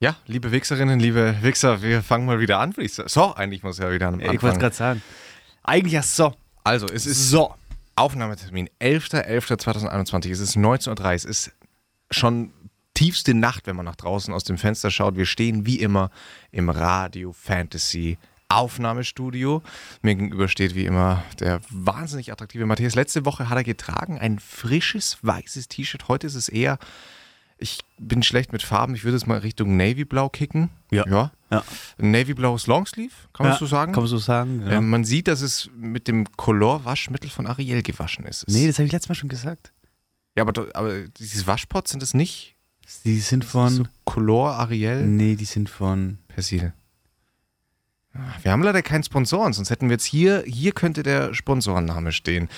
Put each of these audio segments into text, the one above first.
Ja, liebe Wichserinnen, liebe Wichser, wir fangen mal wieder an, würde ich sagen. So, eigentlich muss ja wieder an Ich wollte es gerade sagen. Eigentlich ja so. Also, es ist So. Aufnahmetermin 11.11.2021. Es ist 19.30 Uhr. Es ist schon tiefste Nacht, wenn man nach draußen aus dem Fenster schaut. Wir stehen wie immer im Radio Fantasy Aufnahmestudio. Mir gegenüber steht wie immer der wahnsinnig attraktive Matthias. Letzte Woche hat er getragen ein frisches weißes T-Shirt. Heute ist es eher, ich bin schlecht mit Farben. Ich würde es mal Richtung Navy-Blau kicken. Ja. ja. Ja. Navy-blaues Longsleeve, kann man Ja, so sagen? Kann man so sagen. Ja. Ähm, man sieht, dass es mit dem Color-Waschmittel von Ariel gewaschen ist. Nee, das habe ich letztes Mal schon gesagt. ja, aber, aber dieses Waschpot sind es nicht Die sind von. so Color Ariel nee, die sind von. Persil. Ah, Wir haben leider keinen Sponsoren, sonst hätten wir jetzt hier, hier könnte der Sponsorenname stehen.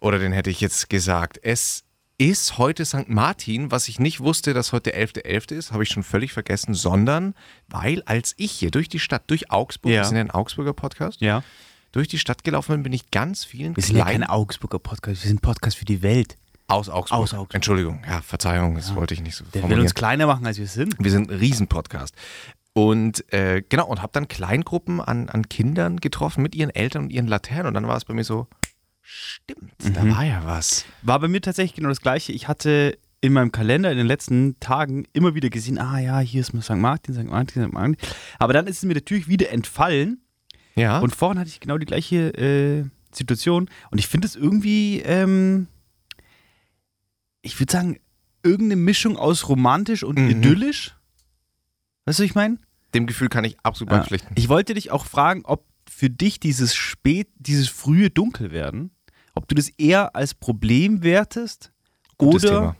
Oder den hätte ich jetzt gesagt. Es ist heute St. Martin, was ich nicht wusste, dass heute 11.11. ist, habe ich schon völlig vergessen, sondern weil als ich hier durch die Stadt, durch Augsburg, Ja. wir sind ja ein Augsburger Podcast, Ja. durch die Stadt gelaufen bin, bin ich ganz vielen Wir sind ja kein Augsburger Podcast, wir sind Podcast für die Welt. Aus Augsburg. Aus Augsburg. Entschuldigung, ja, Verzeihung, das wollte ich nicht so Der will uns kleiner machen, als wir sind. Wir sind ein Riesenpodcast. Und äh, genau, und habe dann Kleingruppen an, an Kindern getroffen mit ihren Eltern und ihren Laternen. Und dann war es bei mir so, stimmt, da Mhm. war ja was. War bei mir tatsächlich genau das Gleiche. Ich hatte in meinem Kalender in den letzten Tagen immer wieder gesehen, ah ja, hier ist mal St. Martin, St. Martin, St. Martin. Aber dann ist es mir natürlich wieder entfallen. Ja. Und vorhin hatte ich genau die gleiche äh, Situation. Und ich finde es irgendwie, ähm, ich würde sagen, irgendeine Mischung aus romantisch und Mhm. idyllisch. Weißt du, was ich meine? dem Gefühl kann ich absolut Ja. beipflichten. Ich wollte dich auch fragen, ob für dich dieses spät, dieses frühe Dunkelwerden, ob du das eher als Problem wertest Gutes oder, Thema.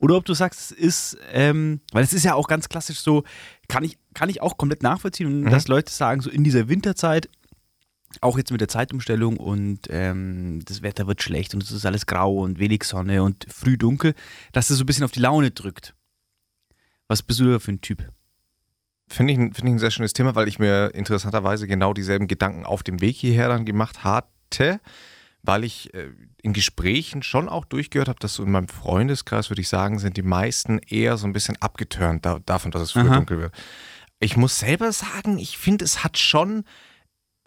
oder ob du sagst, es ist, ähm, weil es ist ja auch ganz klassisch so, kann ich, kann ich auch komplett nachvollziehen, Mhm. dass Leute sagen, so in dieser Winterzeit, auch jetzt mit der Zeitumstellung und ähm, das Wetter wird schlecht und es ist alles grau und wenig Sonne und früh dunkel, dass das so ein bisschen auf die Laune drückt. Was bist du da für ein Typ? Finde ich, ein- finde ich ein sehr schönes Thema, weil ich mir interessanterweise genau dieselben Gedanken auf dem Weg hierher dann gemacht hatte, weil ich äh, in Gesprächen schon auch durchgehört habe, dass so in meinem Freundeskreis, würde ich sagen, sind die meisten eher so ein bisschen abgeturnt da, davon, dass es früh Aha. dunkel wird. Ich muss selber sagen, ich finde, es hat schon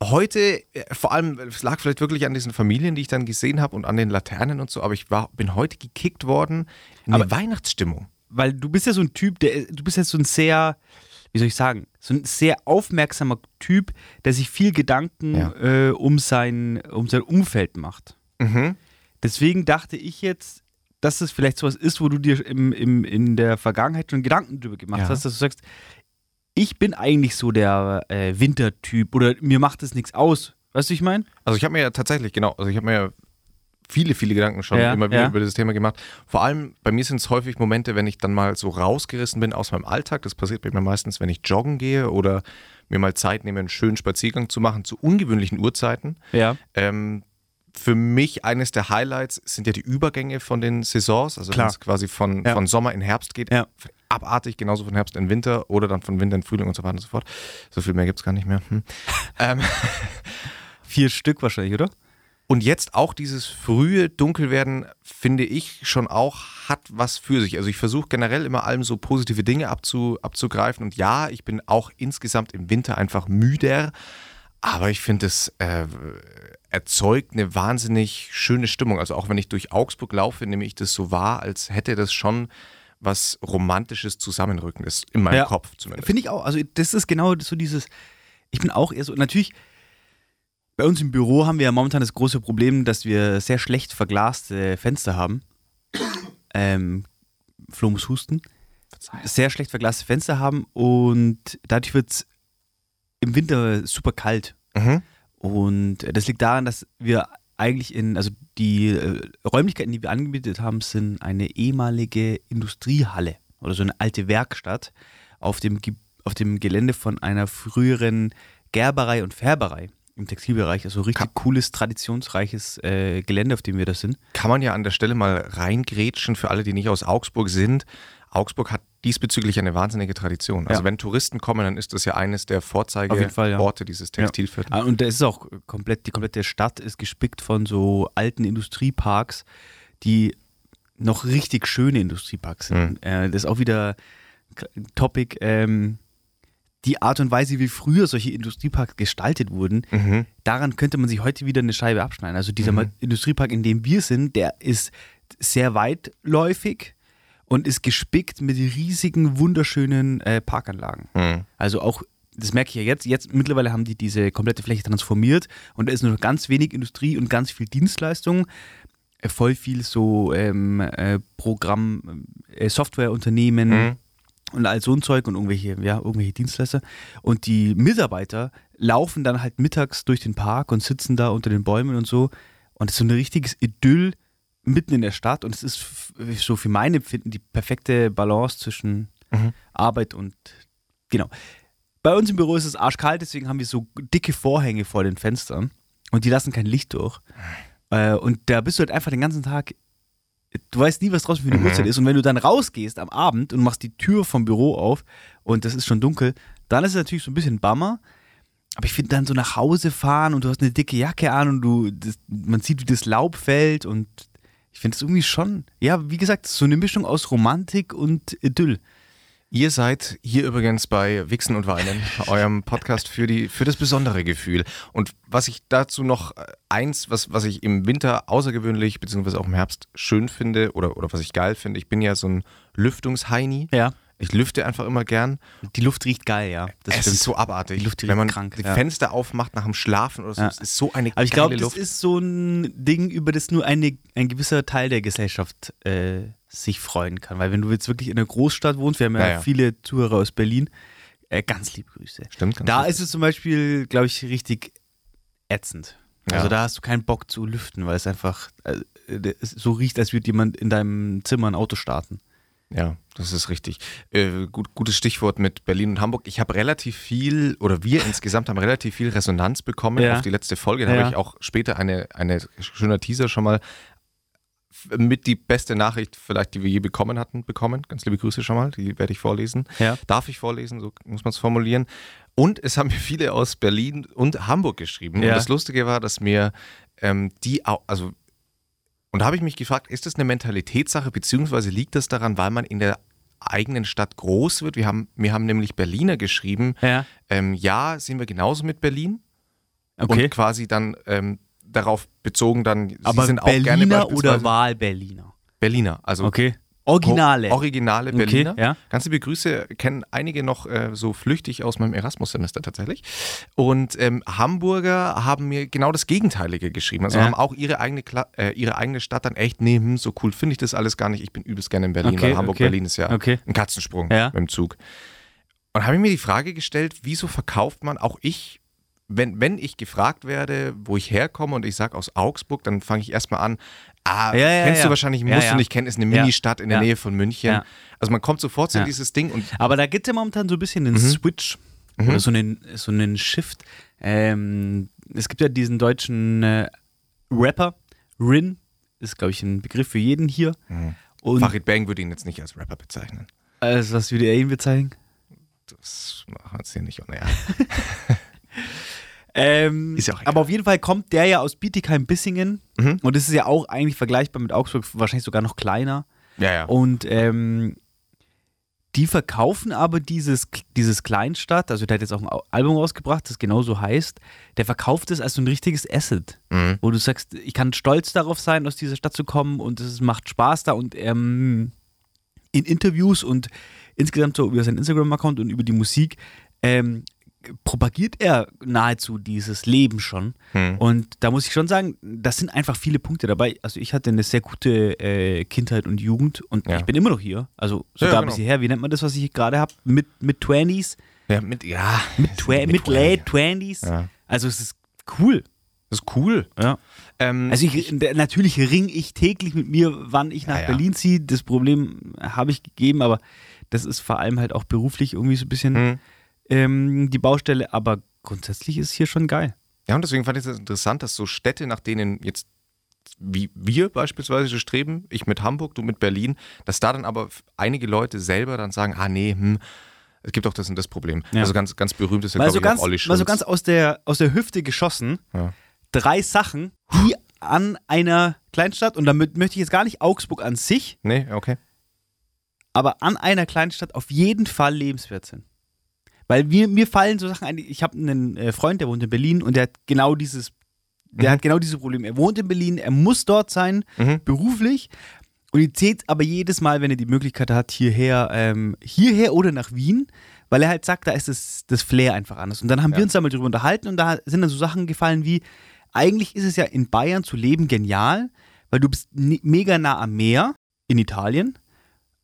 heute, äh, vor allem, es lag vielleicht wirklich an diesen Familien, die ich dann gesehen habe und an den Laternen und so, aber ich war, bin heute gekickt worden in Aber- Weihnachtsstimmung. weil du bist ja so ein Typ, der du bist ja so ein sehr, wie soll ich sagen, so ein sehr aufmerksamer Typ, der sich viel Gedanken Ja. äh, um sein um sein Umfeld macht. Mhm. Deswegen dachte ich jetzt, dass es vielleicht sowas ist, wo du dir im, im, in der Vergangenheit schon Gedanken drüber gemacht Ja. hast, dass du sagst, ich bin eigentlich so der äh, Wintertyp oder mir macht es nichts aus. Weißt du, ich meine? Also ich habe mir ja tatsächlich, genau, also ich habe mir ja viele, viele Gedanken schon Ja, immer wieder ja. über dieses Thema gemacht. Vor allem bei mir sind es häufig Momente, wenn ich dann mal so rausgerissen bin aus meinem Alltag. Das passiert bei mir meistens, wenn ich joggen gehe oder mir mal Zeit nehme, einen schönen Spaziergang zu machen zu ungewöhnlichen Uhrzeiten. Ja. Ähm, für mich eines der Highlights sind ja die Übergänge von den Saisons, also wenn es quasi von, Ja. von Sommer in Herbst geht. Ja. Abartig, genauso von Herbst in Winter oder dann von Winter in Frühling und so weiter und so fort. So viel mehr gibt es gar nicht mehr. Hm. ähm, Vier Stück wahrscheinlich, oder? Und jetzt auch dieses frühe Dunkelwerden, finde ich schon auch, hat was für sich. Also ich versuche generell immer allem so positive Dinge abzu, abzugreifen. Und ja, ich bin auch insgesamt im Winter einfach müder. Aber ich finde, es äh, erzeugt eine wahnsinnig schöne Stimmung. Also auch wenn ich durch Augsburg laufe, nehme ich das so wahr, als hätte das schon was Romantisches, Zusammenrückendes in meinem Ja. Kopf zumindest. Finde ich auch. Also, das ist genau so dieses. Ich bin auch eher so. Natürlich, bei uns im Büro haben wir ja momentan das große Problem, dass wir sehr schlecht verglaste Fenster haben. Ähm, Flo muss husten. Sehr schlecht verglaste Fenster haben und dadurch wird es im Winter super kalt. Mhm. Und das liegt daran, dass wir eigentlich in, also die äh, Räumlichkeiten, die wir angemietet haben, sind eine ehemalige Industriehalle oder so eine alte Werkstatt auf dem, auf dem Gelände von einer früheren Gerberei und Färberei im Textilbereich. Also richtig cooles, traditionsreiches äh, Gelände, auf dem wir das sind. kann man ja an der Stelle mal reingrätschen für alle, die nicht aus Augsburg sind. Augsburg hat diesbezüglich eine wahnsinnige Tradition. Also Ja. wenn Touristen kommen, dann ist das ja eines der Fall, ja. Dieses Textilviertels. Ah, Und da ist auch komplett, die komplette Stadt ist gespickt von so alten Industrieparks, die noch richtig schöne Industrieparks sind. Äh, das ist auch wieder Topic, ähm, die Art und Weise, wie früher solche Industrieparks gestaltet wurden, Mhm. daran könnte man sich heute wieder eine Scheibe abschneiden. Also dieser Mhm. Industriepark, in dem wir sind, der ist sehr weitläufig und ist gespickt mit riesigen, wunderschönen äh, Parkanlagen. Mhm. Also auch, das merke ich ja jetzt, jetzt mittlerweile haben die diese komplette Fläche transformiert und da ist nur noch ganz wenig Industrie und ganz viel Dienstleistung. Äh, Voll viel so ähm, äh, Programm, äh, Softwareunternehmen Mhm. Und all so ein Zeug und irgendwelche, ja, irgendwelche Dienstleister. Und die Mitarbeiter laufen dann halt mittags durch den Park und sitzen da unter den Bäumen und so. Und es ist so ein richtiges Idyll mitten in der Stadt. Und es ist so für mein Empfinden die perfekte Balance zwischen Mhm. Arbeit und genau. Bei uns im Büro ist es arschkalt, deswegen haben wir so dicke Vorhänge vor den Fenstern und die lassen kein Licht durch. Äh, und da bist du halt einfach den ganzen Tag, du weißt nie, was draußen für eine Mhm. Uhrzeit ist. Und wenn du dann rausgehst am Abend und machst die Tür vom Büro auf und das ist schon dunkel, dann ist es natürlich so ein bisschen Bummer. Aber ich finde dann so nach Hause fahren und du hast eine dicke Jacke an und du, das, man sieht, wie das Laub fällt und ich finde es irgendwie schon, ja, wie gesagt, so eine Mischung aus Romantik und Idyll. Ihr seid hier übrigens bei Wichsen und Weinen, eurem Podcast für, die, für das besondere Gefühl. Und was ich dazu noch äh, eins, was, was ich im Winter außergewöhnlich, beziehungsweise auch im Herbst schön finde oder, oder was ich geil finde, ich bin ja so ein Lüftungsheini. Ja. Ich lüfte einfach immer gern. Die Luft riecht geil, ja. Das es stimmt. ist so abartig. Die Luft riecht Wenn man krank, die ja. Fenster aufmacht nach dem Schlafen oder so, Ja. es ist so eine Aber ich glaube, das ist so ein Ding, über das nur eine, ein gewisser Teil der Gesellschaft äh, sich freuen kann. Weil wenn du jetzt wirklich in einer Großstadt wohnst, wir haben ja, Ja, ja. viele Zuhörer aus Berlin, äh, ganz liebe Grüße. Stimmt, ganz Da richtig. ist es zum Beispiel, glaube ich, richtig ätzend. Ja. Also da hast du keinen Bock zu lüften, weil es einfach äh, so riecht, als würde jemand in deinem Zimmer ein Auto starten. Ja, das ist richtig. Äh, gut, gutes Stichwort mit Berlin und Hamburg. Ich habe relativ viel, oder wir insgesamt haben relativ viel Resonanz bekommen Ja. auf die letzte Folge. Da Ja. habe ich auch später eine, eine schöner Teaser schon mal mit die beste Nachricht vielleicht, die wir je bekommen hatten, bekommen. Ganz liebe Grüße schon mal, die werde ich vorlesen. Ja. Darf ich vorlesen, so muss man es formulieren. Und es haben mir viele aus Berlin und Hamburg geschrieben. Ja. Und das Lustige war, dass mir ähm, die, au- also und da habe ich mich gefragt, ist das eine Mentalitätssache, beziehungsweise liegt das daran, weil man in der eigenen Stadt groß wird? Wir haben, mir haben nämlich Berliner geschrieben, Ja. ähm, ja, sind wir genauso mit Berlin Okay. und quasi dann ähm, darauf bezogen dann, sie Aber sind auch gerne Berliner oder Wahlberliner? Berliner, also Okay. Originale. Or- Originale Okay, Berliner. ja. Ganz liebe Grüße, kennen einige noch äh, so flüchtig aus meinem Erasmus-Semester tatsächlich. Und ähm, Hamburger haben mir genau das Gegenteilige geschrieben. Also Ja. haben auch ihre eigene, Kla äh, ihre eigene Stadt dann echt, nee, hm, so cool finde ich das alles gar nicht. Ich bin übelst gerne in Berlin, Okay, weil Hamburg, okay. Ist ja Okay. ein Katzensprung Ja. mit dem Zug. Und habe ich mir die Frage gestellt, wieso verkauft man auch ich, wenn, wenn ich gefragt werde, wo ich herkomme und ich sage aus Augsburg, dann fange ich erstmal an, ah, Ja, ja, kennst ja. du wahrscheinlich, musst du nicht kennen, ist eine. Ministadt in der. Nähe von München. Also man kommt sofort zu Ja. dieses Ding und Aber da gibt es ja momentan so ein bisschen einen Mhm. Switch oder so einen, so einen Shift. Ähm, es gibt ja diesen deutschen äh, Rapper, Rin, ist glaube ich ein Begriff für jeden hier. Und Farid Bang würde ihn jetzt nicht als Rapper bezeichnen. also, was würde er ihn bezeichnen? Das machen wir jetzt hier nicht. Ja. Ähm, Ist ja auch egal. aber auf jeden Fall kommt der ja aus Bietigheim-Bissingen Mhm. und das ist ja auch eigentlich vergleichbar mit Augsburg, wahrscheinlich sogar noch kleiner. ja, ja. Und ähm, die verkaufen aber dieses, dieses Kleinstadt, also der hat jetzt auch ein Album rausgebracht, das genauso heißt, der verkauft es als so ein richtiges Asset, Mhm. wo du sagst, ich kann stolz darauf sein, aus dieser Stadt zu kommen und es macht Spaß da und ähm, in Interviews und insgesamt so über seinen Instagram-Account und über die Musik ähm, propagiert er nahezu dieses Leben schon. Hm. Und da muss ich schon sagen, das sind einfach viele Punkte dabei. Also ich hatte eine sehr gute äh, Kindheit und Jugend und Ja. ich bin immer noch hier. Also sogar Ja, genau. bis hierher. Wie nennt man das, was ich gerade habe? Mit, mit 20s? ja, mit, ja. Mit, twa mit late 20s? Ja. Also es ist cool. Das ist cool. Ja. Ähm, Also ich, natürlich ringe ich täglich mit mir, wann ich nach. Berlin ziehe. Das Problem habe ich gegeben, aber das ist vor allem halt auch beruflich irgendwie so ein bisschen hm. Ähm, die Baustelle. Aber grundsätzlich ist hier schon geil. Ja, und deswegen fand ich es interessant, dass so Städte, nach denen jetzt wie wir beispielsweise streben, ich mit Hamburg, du mit Berlin, dass da dann aber einige Leute selber dann sagen, ah nee, hm, es gibt auch das und das Problem. Ja. Also ganz, ganz berühmt ist ja, glaube so, ich, ganz, Olli mal so ganz aus der, aus der Hüfte geschossen. Ja. Drei Sachen, die an einer Kleinstadt, und damit möchte ich jetzt gar nicht Augsburg an sich, Nee, okay. aber an einer kleinen Stadt auf jeden Fall lebenswert sind. Weil mir, mir fallen so Sachen ein. Ich habe einen äh, Freund, der wohnt in Berlin und der hat genau dieses, der Mhm. hat genau dieses Problem. Er wohnt in Berlin, er muss dort sein, Mhm. beruflich. Und die zählt aber jedes Mal, wenn er die Möglichkeit hat, hierher, ähm, hierher oder nach Wien, weil er halt sagt, da ist das, das Flair einfach anders. Und dann haben Ja. wir uns da mal drüber unterhalten und da sind dann so Sachen gefallen wie, eigentlich ist es ja in Bayern zu leben genial, weil du bist ne- mega nah am Meer in Italien,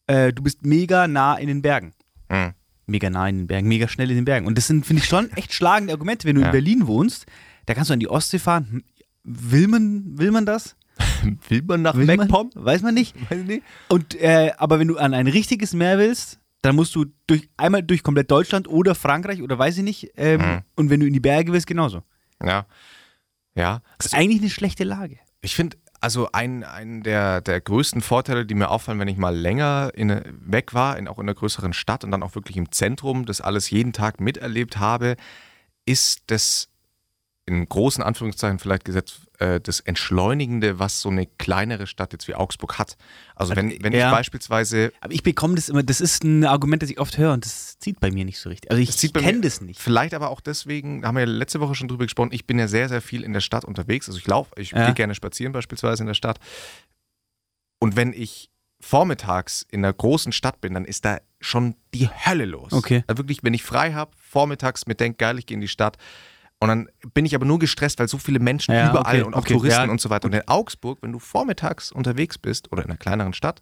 äh, du bist mega nah in den Bergen. Mhm. Mega nah in den Bergen, mega schnell in den Bergen. Und das sind, finde ich, schon echt schlagende Argumente. Wenn du Ja. in Berlin wohnst, da kannst du an die Ostsee fahren. Hm, Will man, will man das? Will man nach? MacPom? Weiß man nicht. Weiß ich nicht. Und, äh, aber wenn du an ein richtiges Meer willst, dann musst du durch, einmal durch komplett Deutschland oder Frankreich oder weiß ich nicht. Ähm, Mhm. Und wenn du in die Berge willst, genauso. Ja. Ja. Das ist eigentlich eine schlechte Lage. Ich finde, also ein, ein der, der größten Vorteile, die mir auffallen, wenn ich mal länger in, weg war, in, auch in einer größeren Stadt und dann auch wirklich im Zentrum, das alles jeden Tag miterlebt habe, ist das in großen Anführungszeichen vielleicht gesetzt, äh, das Entschleunigende, was so eine kleinere Stadt jetzt wie Augsburg hat. Also wenn, wenn Ja. ich beispielsweise Aber ich bekomme das immer, das ist ein Argument, das ich oft höre und das zieht bei mir nicht so richtig. Also ich, ich kenne das nicht. Vielleicht aber auch deswegen, da haben wir ja letzte Woche schon drüber gesprochen, ich bin ja sehr, sehr viel in der Stadt unterwegs. Also ich laufe, ich Ja. gehe gerne spazieren beispielsweise in der Stadt. Und wenn ich vormittags in einer großen Stadt bin, dann ist da schon die Hölle los. Okay. Also wirklich, wenn ich frei habe, vormittags mir denke, geil, ich gehe in die Stadt. Und dann bin ich aber nur gestresst, weil so viele Menschen Ja, überall okay, und auch okay, Touristen ja, und so weiter. Und in Augsburg, wenn du vormittags unterwegs bist oder in einer kleineren Stadt,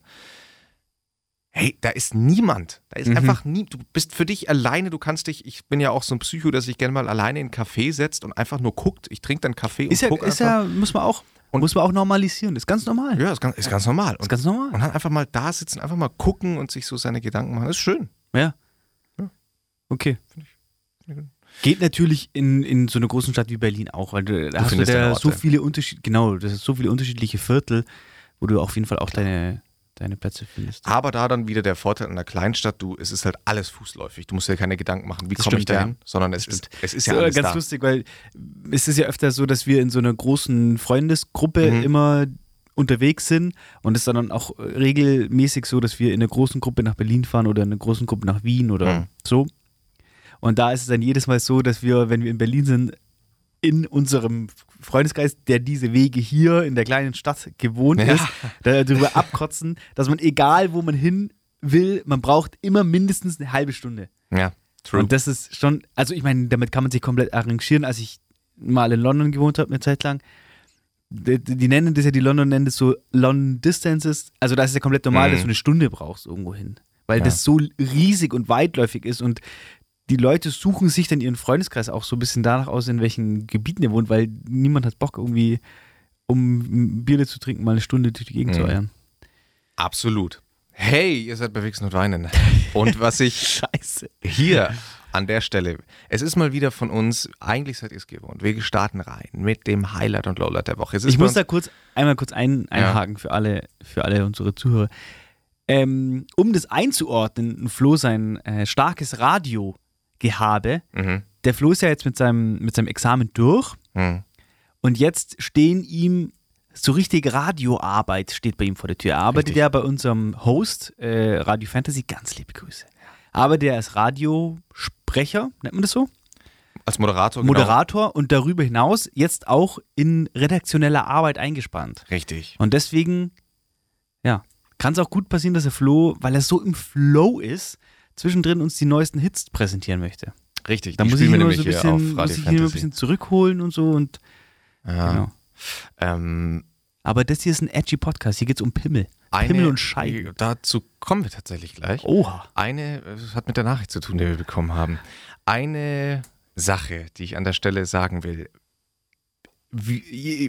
hey, da ist niemand. Da ist Mhm. einfach nie. Du bist für dich alleine. Du kannst dich, ich bin ja auch so ein Psycho, dass ich gerne mal alleine in einen Café setzt und einfach nur guckt. Ich trinke dann Kaffee und Ist ja, guck ist einfach. ja, muss man auch, Und- muss man auch normalisieren. Das ist ganz normal. ja, ist ganz, ist ganz normal. Das ist Und, ganz normal. und dann einfach mal da sitzen, einfach mal gucken und sich so seine Gedanken machen. Das ist schön. Ja. Ja. Okay. Finde ich gut. Geht natürlich in, in so einer großen Stadt wie Berlin auch, weil du, da hast du deine da so viele Unterschied, genau, das ist so viele unterschiedliche Viertel, wo du auf jeden Fall auch deine, deine Plätze findest. Aber da dann wieder der Vorteil in einer Kleinstadt, du, es ist halt alles fußläufig. Du musst dir keine Gedanken machen, wie komme ich dahin, ja. sondern es ist, es ist ja alles ganz da. lustig, weil es ist ja öfter so, dass wir in so einer großen Freundesgruppe Mhm. immer unterwegs sind und es ist dann auch regelmäßig so, dass wir in einer großen Gruppe nach Berlin fahren oder in einer großen Gruppe nach Wien oder Mhm. so. Und da ist es dann jedes Mal so, dass wir, wenn wir in Berlin sind, in unserem Freundeskreis, der diese Wege hier in der kleinen Stadt gewohnt Ja. ist, darüber abkotzen, dass man egal, wo man hin will, man braucht immer mindestens eine halbe Stunde. Ja, true. Und das ist schon, also ich meine, damit kann man sich komplett arrangieren. Als ich mal in London gewohnt habe, eine Zeit lang, die, die nennen das ja, die London nennen das so London Distances. Also da ist es ja komplett normal, Mhm. dass du eine Stunde brauchst irgendwo hin. Weil Ja. das so riesig und weitläufig ist und die Leute suchen sich dann ihren Freundeskreis auch so ein bisschen danach aus, in welchen Gebieten er wohnt, weil niemand hat Bock irgendwie, um Bier zu trinken, mal eine Stunde durch die Gegend zu Mhm. eiern. Absolut. Hey, ihr seid bei Wichsen und Weinen. Und was ich hier an der Stelle, es ist mal wieder von uns, eigentlich seid ihr es gewohnt, wir starten rein mit dem Highlight und Lowlight der Woche. Ich muss da kurz einmal kurz ein, einhaken für alle, für alle unsere Zuhörer. Ähm, um das einzuordnen, Flo sein äh, starkes Radiogehabe, Mhm. der Flo ist ja jetzt mit seinem, mit seinem Examen durch Mhm. und jetzt stehen ihm so richtig Radioarbeit steht bei ihm vor der Tür. Er arbeitet Richtig. ja bei unserem Host äh, Radio Fantasy, ganz liebe Grüße. Aber der ist Radiosprecher, nennt man das so? Als Moderator. genau. Moderator und darüber hinaus jetzt auch in redaktioneller Arbeit eingespannt. Richtig. Und deswegen, ja, kann es auch gut passieren, dass der Flo, weil er so im Flow ist, zwischendrin uns die neuesten Hits präsentieren möchte. Richtig. Da muss ich ihn wir immer so ein nämlich hier bisschen, muss ich ein bisschen zurückholen und so und Ja. genau. Ähm, Aber das hier ist ein edgy Podcast. Hier geht es um Pimmel. eine, Pimmel und Scheiben. Dazu kommen wir tatsächlich gleich. Oha. Eine, das hat mit der Nachricht zu tun, die wir bekommen haben. Eine Sache, die ich an der Stelle sagen will. Wie,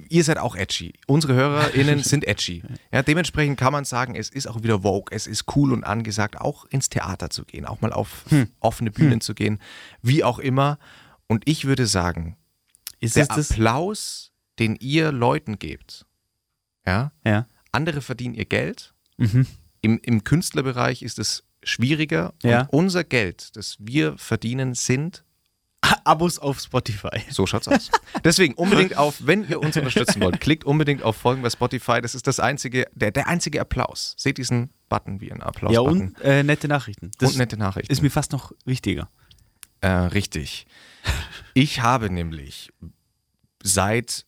ihr, seid auch edgy. Unsere HörerInnen sind edgy. Ja, dementsprechend kann man sagen, es ist auch wieder Vogue, es ist cool und angesagt, auch ins Theater zu gehen, auch mal auf Hm. offene Bühnen zu gehen, wie auch immer. Und ich würde sagen, Ist der? Applaus, den ihr Leuten gebt, ja, Ja. andere verdienen ihr Geld, Mhm. im, im Künstlerbereich ist es schwieriger. Ja. Und unser Geld, das wir verdienen, sind Abos auf Spotify. So schaut's aus. Deswegen unbedingt auf, wenn ihr uns unterstützen wollt, klickt unbedingt auf Folgen bei Spotify. Das ist das einzige, der, der einzige Applaus. Seht diesen Button wie ein Applaus. Ja, und äh, nette Nachrichten. Das und nette Nachrichten. ist mir fast noch wichtiger. Äh, richtig. Ich habe nämlich seit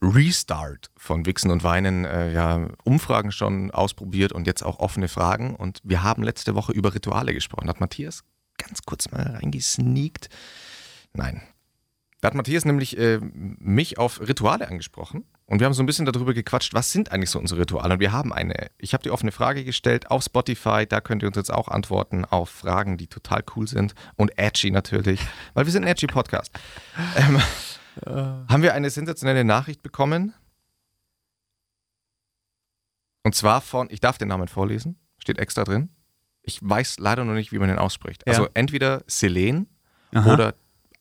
Restart von Wichsen und Weinen äh, ja Umfragen schon ausprobiert und jetzt auch offene Fragen. Und wir haben letzte Woche über Rituale gesprochen. Hat Matthias ganz kurz mal reingesneakt? Nein. Da hat Matthias nämlich äh, mich auf Rituale angesprochen und wir haben so ein bisschen darüber gequatscht, was sind eigentlich so unsere Rituale? Und wir haben eine. Ich habe die offene Frage gestellt auf Spotify, da könnt ihr uns jetzt auch antworten auf Fragen, die total cool sind und edgy natürlich, weil wir sind ein edgy Podcast. Ähm, haben wir eine sensationelle Nachricht bekommen. Und zwar von, ich darf den Namen vorlesen, steht extra drin. Ich weiß leider noch nicht, wie man den ausspricht. Ja. Also entweder Selene Aha. oder,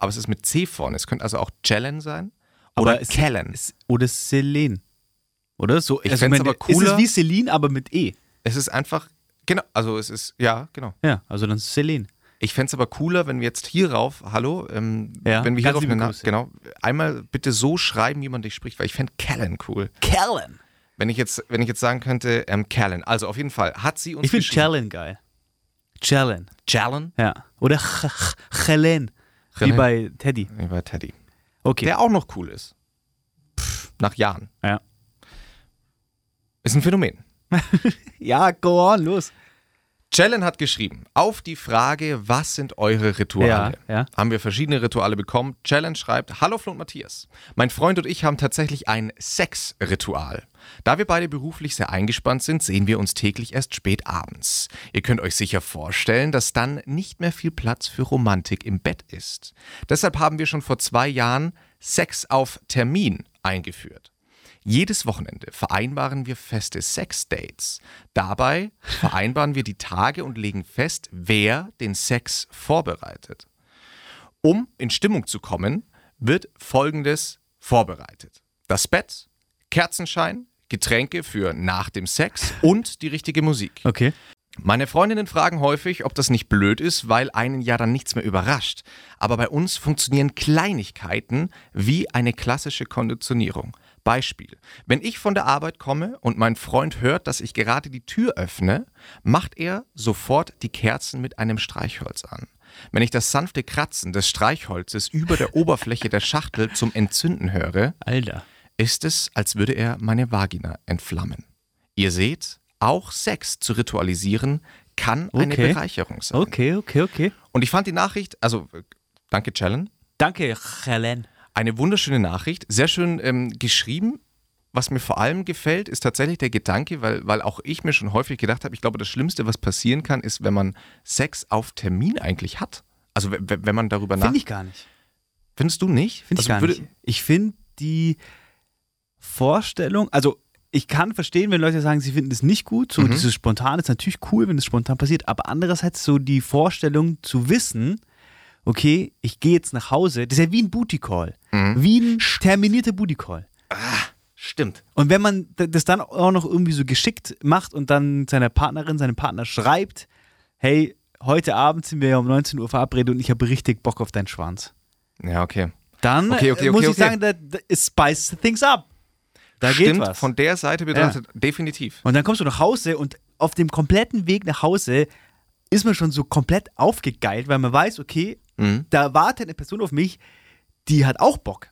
aber es ist mit C vorne. Es könnte also auch Jelen sein Aber oder es- Kellen. Es- Oder Celine. Oder so? Ich also, fänd's meine, aber cooler- Ist es wie Celine, aber mit E. Es ist einfach, genau, also es ist, ja, genau. Ja, also dann Celine. Ich fände es aber cooler, wenn wir jetzt hierauf, hallo, ähm, Ja, wenn wir hierauf eine Grüße. genau, einmal bitte so schreiben, wie man dich spricht, weil ich fände Kellen cool. Kellen. Wenn ich jetzt, wenn ich jetzt sagen könnte, ähm, Kellen. Also auf jeden Fall hat sie uns Ich finde Challenge geil. Challenge. Jalen? Ja. Oder Chelen. Wie bei Teddy. Nee, bei Teddy. Okay. Der auch noch cool ist. Pff, nach Jahren. Ja. Ist ein Phänomen. Ja, go on, los. Jalen hat geschrieben, auf die Frage, was sind eure Rituale? Ja, ja. Haben wir verschiedene Rituale bekommen. Jalen schreibt, Hallo Flo und Matthias. Mein Freund und ich haben tatsächlich ein Sexritual. Da wir beide beruflich sehr eingespannt sind, sehen wir uns täglich erst spät abends. Ihr könnt euch sicher vorstellen, dass dann nicht mehr viel Platz für Romantik im Bett ist. Deshalb haben wir schon vor zwei Jahren Sex auf Termin eingeführt. Jedes Wochenende vereinbaren wir feste Sex-Dates. Dabei vereinbaren wir die Tage und legen fest, wer den Sex vorbereitet. Um in Stimmung zu kommen, wird Folgendes vorbereitet. Das Bett, Kerzenschein, Getränke für nach dem Sex und die richtige Musik. Okay. Meine Freundinnen fragen häufig, ob das nicht blöd ist, weil einen ja dann nichts mehr überrascht. Aber bei uns funktionieren Kleinigkeiten wie eine klassische Konditionierung. Beispiel. Wenn ich von der Arbeit komme und mein Freund hört, dass ich gerade die Tür öffne, macht er sofort die Kerzen mit einem Streichholz an. Wenn ich das sanfte Kratzen des Streichholzes über der Oberfläche der Schachtel zum Entzünden höre, Alter. ist es, als würde er meine Vagina entflammen. Ihr seht, auch Sex zu ritualisieren kann eine Okay. Bereicherung sein. Okay, okay, okay. Und ich fand die Nachricht, also äh, danke Challenge, Danke, Helen. Eine wunderschöne Nachricht, sehr schön ähm, geschrieben. Was mir vor allem gefällt, ist tatsächlich der Gedanke, weil, weil auch ich mir schon häufig gedacht habe, ich glaube, das Schlimmste, was passieren kann, ist, wenn man Sex auf Termin eigentlich hat. Also wenn man darüber nach... Finde ich gar nicht. Findest du nicht? Finde ich also gar nicht. Ich finde die Vorstellung, also ich kann verstehen, wenn Leute sagen, sie finden es nicht gut. So Mhm. dieses Spontan ist natürlich cool, wenn es spontan passiert. Aber andererseits so die Vorstellung zu wissen, okay, ich gehe jetzt nach Hause, das ist ja wie ein Booty Call. Mhm. Wie ein terminierter Booty Call. Stimmt. Und wenn man das dann auch noch irgendwie so geschickt macht und dann seiner Partnerin, seinem Partner schreibt, hey, heute Abend sind wir ja um 19 Uhr verabredet und ich habe richtig Bock auf deinen Schwanz. Ja, okay. Dann Okay, okay, äh, muss okay, ich okay. sagen, da it spice things up. Da Stimmt, geht was. von der Seite betrachtet, definitiv. und dann kommst du nach Hause und auf dem kompletten Weg nach Hause ist man schon so komplett aufgegeilt, weil man weiß, okay, Mhm. da wartet eine Person auf mich, die hat auch Bock.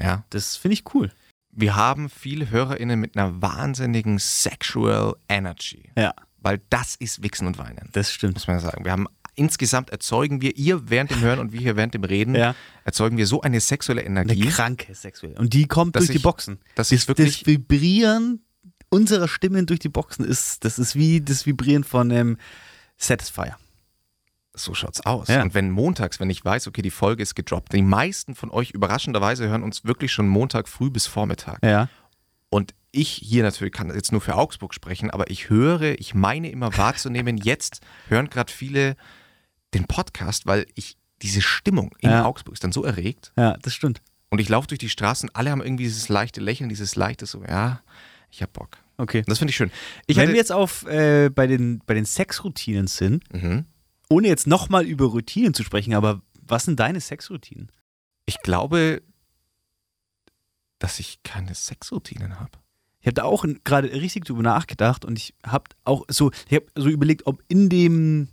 Ja. Das finde ich cool. Wir haben viele HörerInnen mit einer wahnsinnigen Sexual Energy. Ja, Weil das ist Wichsen und Weinen. das stimmt. muss man sagen. Wir haben insgesamt erzeugen wir, ihr während dem Hören und wir hier während dem Reden, Ja. erzeugen wir so eine sexuelle Eine Energie. kranke sexuell. Und die kommt durch die ich- Boxen. dass das, ich wirklich- das Vibrieren unserer Stimmen durch die Boxen ist, das ist wie das Vibrieren von einem Satisfier. So schaut's aus. Ja. Und wenn montags, wenn ich weiß, okay, die Folge ist gedroppt, die meisten von euch überraschenderweise hören uns wirklich schon Montag früh bis Vormittag. Ja. Und ich hier natürlich kann jetzt nur für Augsburg sprechen, aber ich höre, ich meine immer wahrzunehmen, jetzt hören gerade viele den Podcast, weil ich diese Stimmung in Ja. Augsburg ist dann so erregt. Ja, das stimmt. Und ich laufe durch die Straßen, alle haben irgendwie dieses leichte Lächeln, dieses leichte so, ja, ich hab Bock. Okay. Das finde ich schön. Ich Wenn hatte, wir jetzt auf äh, bei den, bei den Sexroutinen sind, mhm. ohne jetzt nochmal über Routinen zu sprechen, aber Was sind deine Sexroutinen? Ich glaube, dass ich keine Sexroutinen habe. Ich habe da auch gerade richtig drüber nachgedacht und ich habe auch so, ich habe so überlegt, ob in dem,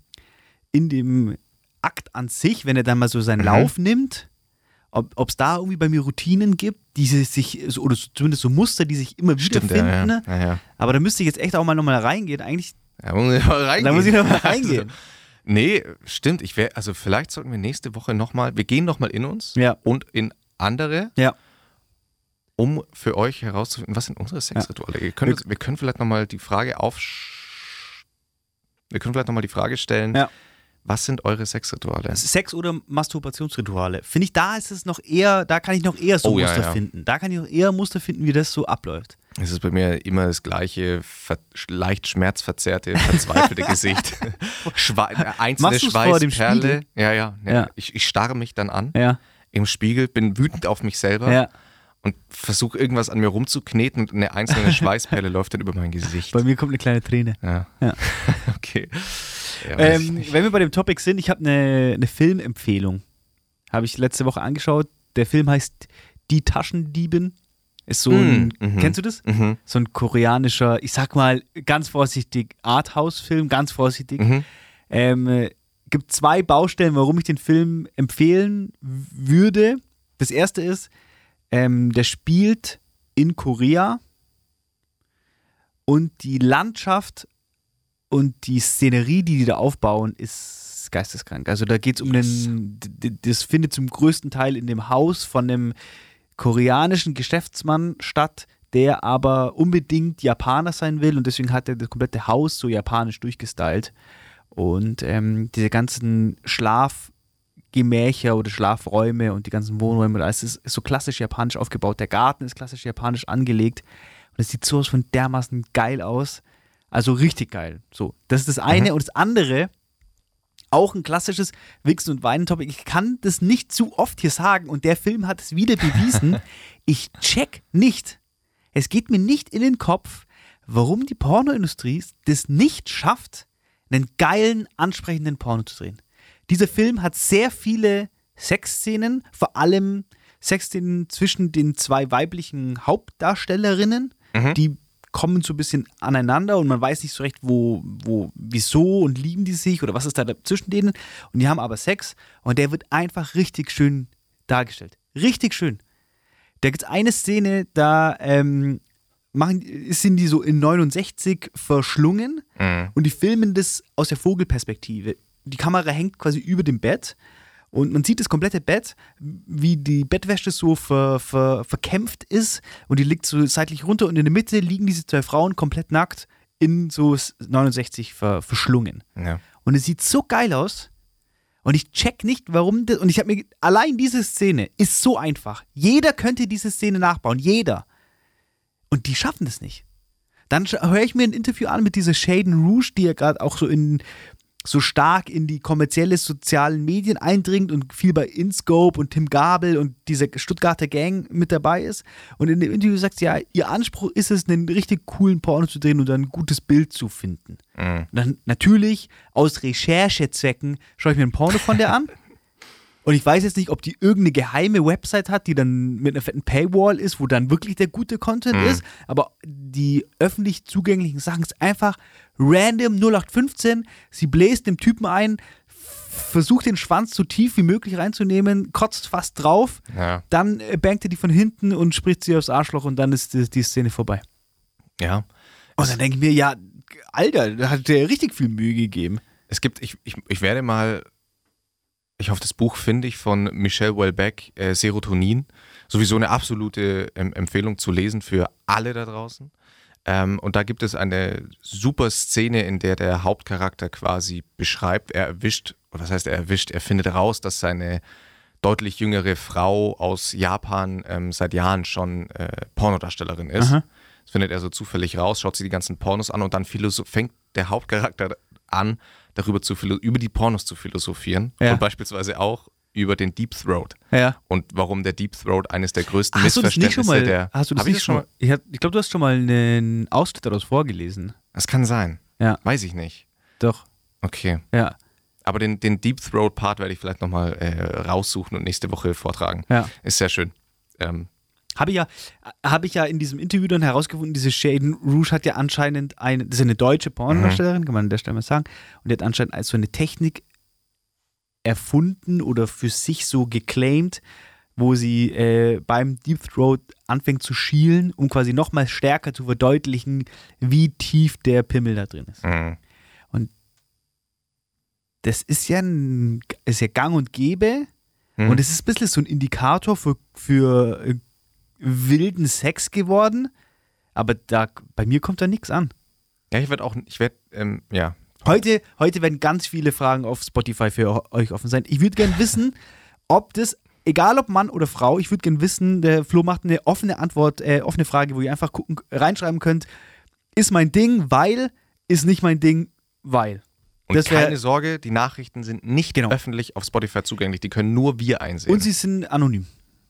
in dem Akt an sich, wenn er dann mal so seinen Mhm. Lauf nimmt, ob es da irgendwie bei mir Routinen gibt, die sich, oder zumindest so Muster, die sich immer wieder Stimmt, finden. ja, ne? ja. ja. Aber da müsste ich jetzt echt auch mal nochmal reingehen. Eigentlich, Da muss ich mal reingehen. da muss ich nochmal reingehen. Also, nee, stimmt. Ich wär, also vielleicht sollten wir nächste Woche nochmal, wir gehen nochmal in uns und in andere, um für euch herauszufinden, was sind unsere Sexrituale. Wir, können, wir können vielleicht nochmal die Frage auf. Wir können vielleicht nochmal die Frage stellen, Ja. Was sind eure Sexrituale? Sex- oder Masturbationsrituale. Finde ich, da ist es noch eher, da kann ich noch eher so Oh, ja, Muster ja. finden. Da kann ich noch eher Muster finden, wie das so abläuft. Es ist bei mir immer das gleiche, leicht schmerzverzerrte, verzweifelte Gesicht. Schwe äh, einzelne Schweißperle. Ja, ja. ja. Ja. Ich, ich starre mich dann an Ja. im Spiegel, bin wütend auf mich selber Ja. und versuche irgendwas an mir rumzukneten und eine einzelne Schweißperle läuft dann über mein Gesicht. Bei mir kommt eine kleine Träne. Ja. Ja. okay. Ja, Ähm, wenn wir bei dem Topic sind, ich habe eine, eine Filmempfehlung. Habe ich letzte Woche angeschaut. Der Film heißt Die Taschendiebin. Ist so ein, Mm, kennst du das? Mhm. So ein koreanischer, ich sag mal ganz vorsichtig, Arthouse-Film, ganz vorsichtig. Mhm. Ähm, äh, gibt zwei Baustellen, warum ich den Film empfehlen würde. Das erste ist, ähm, der spielt in Korea und die Landschaft und die Szenerie, die die da aufbauen, ist geisteskrank. Also da geht es um den, das findet zum größten Teil in dem Haus von einem koreanischen Geschäftsmann statt, der aber unbedingt Japaner sein will und deswegen hat er das komplette Haus so japanisch durchgestylt. Und ähm, diese ganzen Schlafgemächer oder Schlafräume und die ganzen Wohnräume und alles ist, ist so klassisch japanisch aufgebaut. Der Garten ist klassisch japanisch angelegt und es sieht sowas von dermaßen geil aus. Also richtig geil. So, das ist das eine. Und das andere, auch ein klassisches Wichsen- und Weinen-Topic. Ich kann das nicht zu oft hier sagen und der Film hat es wieder bewiesen. ich check nicht. Es geht mir nicht in den Kopf, warum die Pornoindustrie das nicht schafft, einen geilen, ansprechenden Porno zu drehen. Dieser Film hat sehr viele Sexszenen, vor allem Sexszenen zwischen den zwei weiblichen Hauptdarstellerinnen, die kommen so ein bisschen aneinander und man weiß nicht so recht, wo, wo, wieso und lieben die sich oder was ist da zwischen denen. Und die haben aber Sex und der wird einfach richtig schön dargestellt. Richtig schön. Da gibt es eine Szene, da ähm, machen, sind die so in 69 verschlungen Mhm. und die filmen das aus der Vogelperspektive. Die Kamera hängt quasi über dem Bett und man sieht das komplette Bett, wie die Bettwäsche so ver, ver, verkämpft ist und die liegt so seitlich runter und in der Mitte liegen diese zwei Frauen komplett nackt in so 69 ver, verschlungen. Ja. Und es sieht so geil aus. Und ich check nicht, warum das. Und ich habe mir. Allein diese Szene ist so einfach. Jeder könnte diese Szene nachbauen. Jeder. Und die schaffen das nicht. Dann höre ich mir ein Interview an mit dieser Shaden Rouge, die ja gerade auch so in so stark in die kommerzielle sozialen Medien eindringt und viel bei InScope und Tim Gabel und dieser Stuttgarter Gang mit dabei ist. Und in dem Interview sagt sie, ja, ihr Anspruch ist es, einen richtig coolen Porno zu drehen und dann ein gutes Bild zu finden. Mhm. Dann natürlich aus Recherchezwecken schaue ich mir ein Porno von der an. Und ich weiß jetzt nicht, ob die irgendeine geheime Website hat, die dann mit einer fetten Paywall ist, wo dann wirklich der gute Content Mhm. ist. Aber die öffentlich zugänglichen Sachen ist einfach random 0815. Sie bläst dem Typen ein, versucht den Schwanz so tief wie möglich reinzunehmen, kotzt fast drauf. Ja. Dann äh, bangt er die von hinten und spricht sie aufs Arschloch und dann ist die, die Szene vorbei. ja. Und dann denke ich mir, ja, Alter, da hat der richtig viel Mühe gegeben. Es gibt, ich, ich, ich werde mal, ich hoffe, das Buch finde ich von Michelle Welbeck, äh, Serotonin. Sowieso eine absolute ähm, Empfehlung zu lesen für alle da draußen. Ähm, und da gibt es eine super Szene, in der der Hauptcharakter quasi beschreibt, er erwischt, oder was heißt er erwischt, er findet raus, dass seine deutlich jüngere Frau aus Japan ähm, seit Jahren schon äh, Pornodarstellerin ist. Aha. Das findet er so zufällig raus, schaut sich die ganzen Pornos an und dann fängt der Hauptcharakter an, darüber zu über die Pornos zu philosophieren Ja. und beispielsweise auch über den Deep Throat Ja. und warum der Deep Throat eines der größten Hast du das nicht schon mal? der hast du das ich schon mal? Ich, ich glaube, du hast schon mal einen Ausschnitt daraus vorgelesen. Das kann sein. Ja. Weiß ich nicht. Doch. Okay. Ja. Aber den, den Deep Throat Part werde ich vielleicht nochmal äh, raussuchen und nächste Woche vortragen. Ja. Ist sehr schön. Ähm, Habe ich, ja, habe ich ja in diesem Interview dann herausgefunden, diese Shaden Rouge hat ja anscheinend eine, das ist eine deutsche Pornodarstellerin, kann man an der Stelle mal sagen, und die hat anscheinend als so eine Technik erfunden oder für sich so geclaimed, wo sie äh, beim Deep Throat anfängt zu schielen, um quasi nochmal stärker zu verdeutlichen, wie tief der Pimmel da drin ist. mh. Das ist ja, ein, ist ja gang und gäbe Mhm. und es ist ein bisschen so ein Indikator für, für äh, wilden Sex geworden, aber da, bei mir kommt da nichts an. ja, ich werde auch, ich werde, ähm, ja. Heute, heute werden ganz viele Fragen auf Spotify für euch offen sein. Ich würde gerne wissen, ob das, egal ob Mann oder Frau, ich würde gerne wissen, der Flo macht eine offene Antwort, äh, offene Frage, wo ihr einfach gucken, reinschreiben könnt, ist mein Ding, weil, ist nicht mein Ding, weil. Und Das keine Sorge, die Nachrichten sind nicht Genau. öffentlich auf Spotify zugänglich. Die können nur wir einsehen. Und sie sind anonym.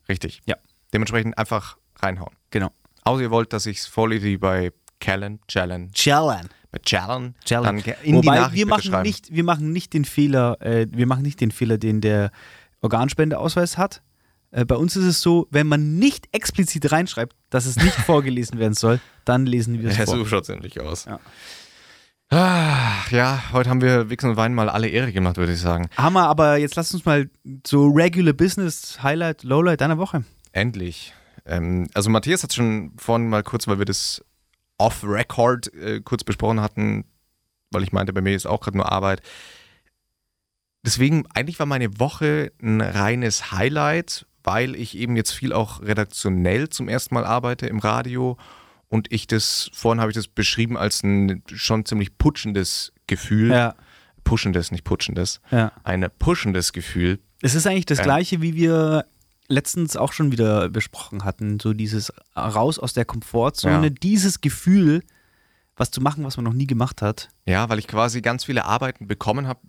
Richtig. Ja. Dementsprechend einfach reinhauen. Genau. Außer ihr wollt, dass ich es vorlese wie bei Callan, Challenge, Challenge. bei in die Wobei wir machen nicht, wir machen nicht den Fehler, äh, wir machen nicht den Fehler, den der Organspendeausweis hat. Äh, bei uns ist es so, wenn man nicht explizit reinschreibt, dass es nicht vorgelesen werden soll, dann lesen wir es Ja, vor. so schaut es endlich aus. Ja. Ah, ja, heute haben wir Wichsen und Weinen mal alle Ehre gemacht, würde ich sagen. Hammer, aber jetzt lass uns mal so Regular Business Highlight, Lowlight deiner Woche. Endlich. Ähm, also Matthias hat schon vorhin mal kurz, weil wir das off-Record äh, kurz besprochen hatten, weil ich meinte, bei mir ist auch gerade nur Arbeit. Deswegen, eigentlich war meine Woche ein reines Highlight, weil ich eben jetzt viel auch redaktionell zum ersten Mal arbeite im Radio und ich das, vorhin habe ich das beschrieben als ein schon ziemlich putschendes Gefühl. Ja, Puschendes, nicht putschendes. ja. Ein puschendes Gefühl. Es ist eigentlich das Ähm. gleiche, wie wir letztens auch schon wieder besprochen hatten. So dieses raus aus der Komfortzone, Ja. dieses Gefühl, was zu machen, was man noch nie gemacht hat. Ja, weil ich quasi ganz viele Arbeiten bekommen habe,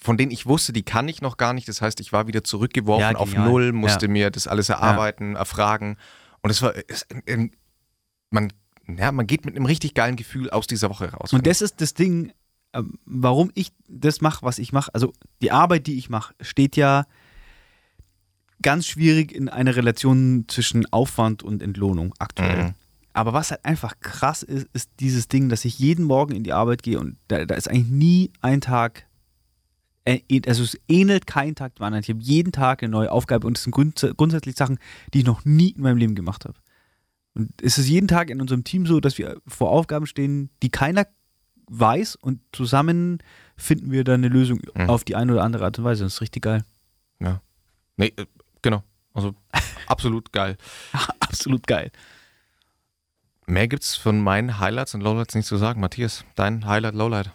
von denen ich wusste, die kann ich noch gar nicht. Das heißt, ich war wieder zurückgeworfen Ja, auf. Null, musste Ja. mir das alles erarbeiten, erfragen. Und es war, es, man, ja, man geht mit einem richtig geilen Gefühl aus dieser Woche raus. Und das ist das Ding, ähm, warum ich das mache, was ich mache. Also die Arbeit, die ich mache, steht ja ganz schwierig in einer Relation zwischen Aufwand und Entlohnung aktuell. Mhm. Aber was halt einfach krass ist, ist dieses Ding, dass ich jeden Morgen in die Arbeit gehe und da, da ist eigentlich nie ein Tag, äh, also es ähnelt kein Tag dem anderen. Ich habe jeden Tag eine neue Aufgabe und es sind grunds grundsätzlich Sachen, die ich noch nie in meinem Leben gemacht habe. Und es ist jeden Tag in unserem Team so, dass wir vor Aufgaben stehen, die keiner weiß und zusammen finden wir dann eine Lösung Mhm. auf die eine oder andere Art und Weise. Das ist richtig geil. Nee, äh, genau. Also absolut geil. Absolut geil. Mehr gibt es von meinen Highlights und Lowlights nicht zu sagen. Matthias, dein Highlight, Lowlight.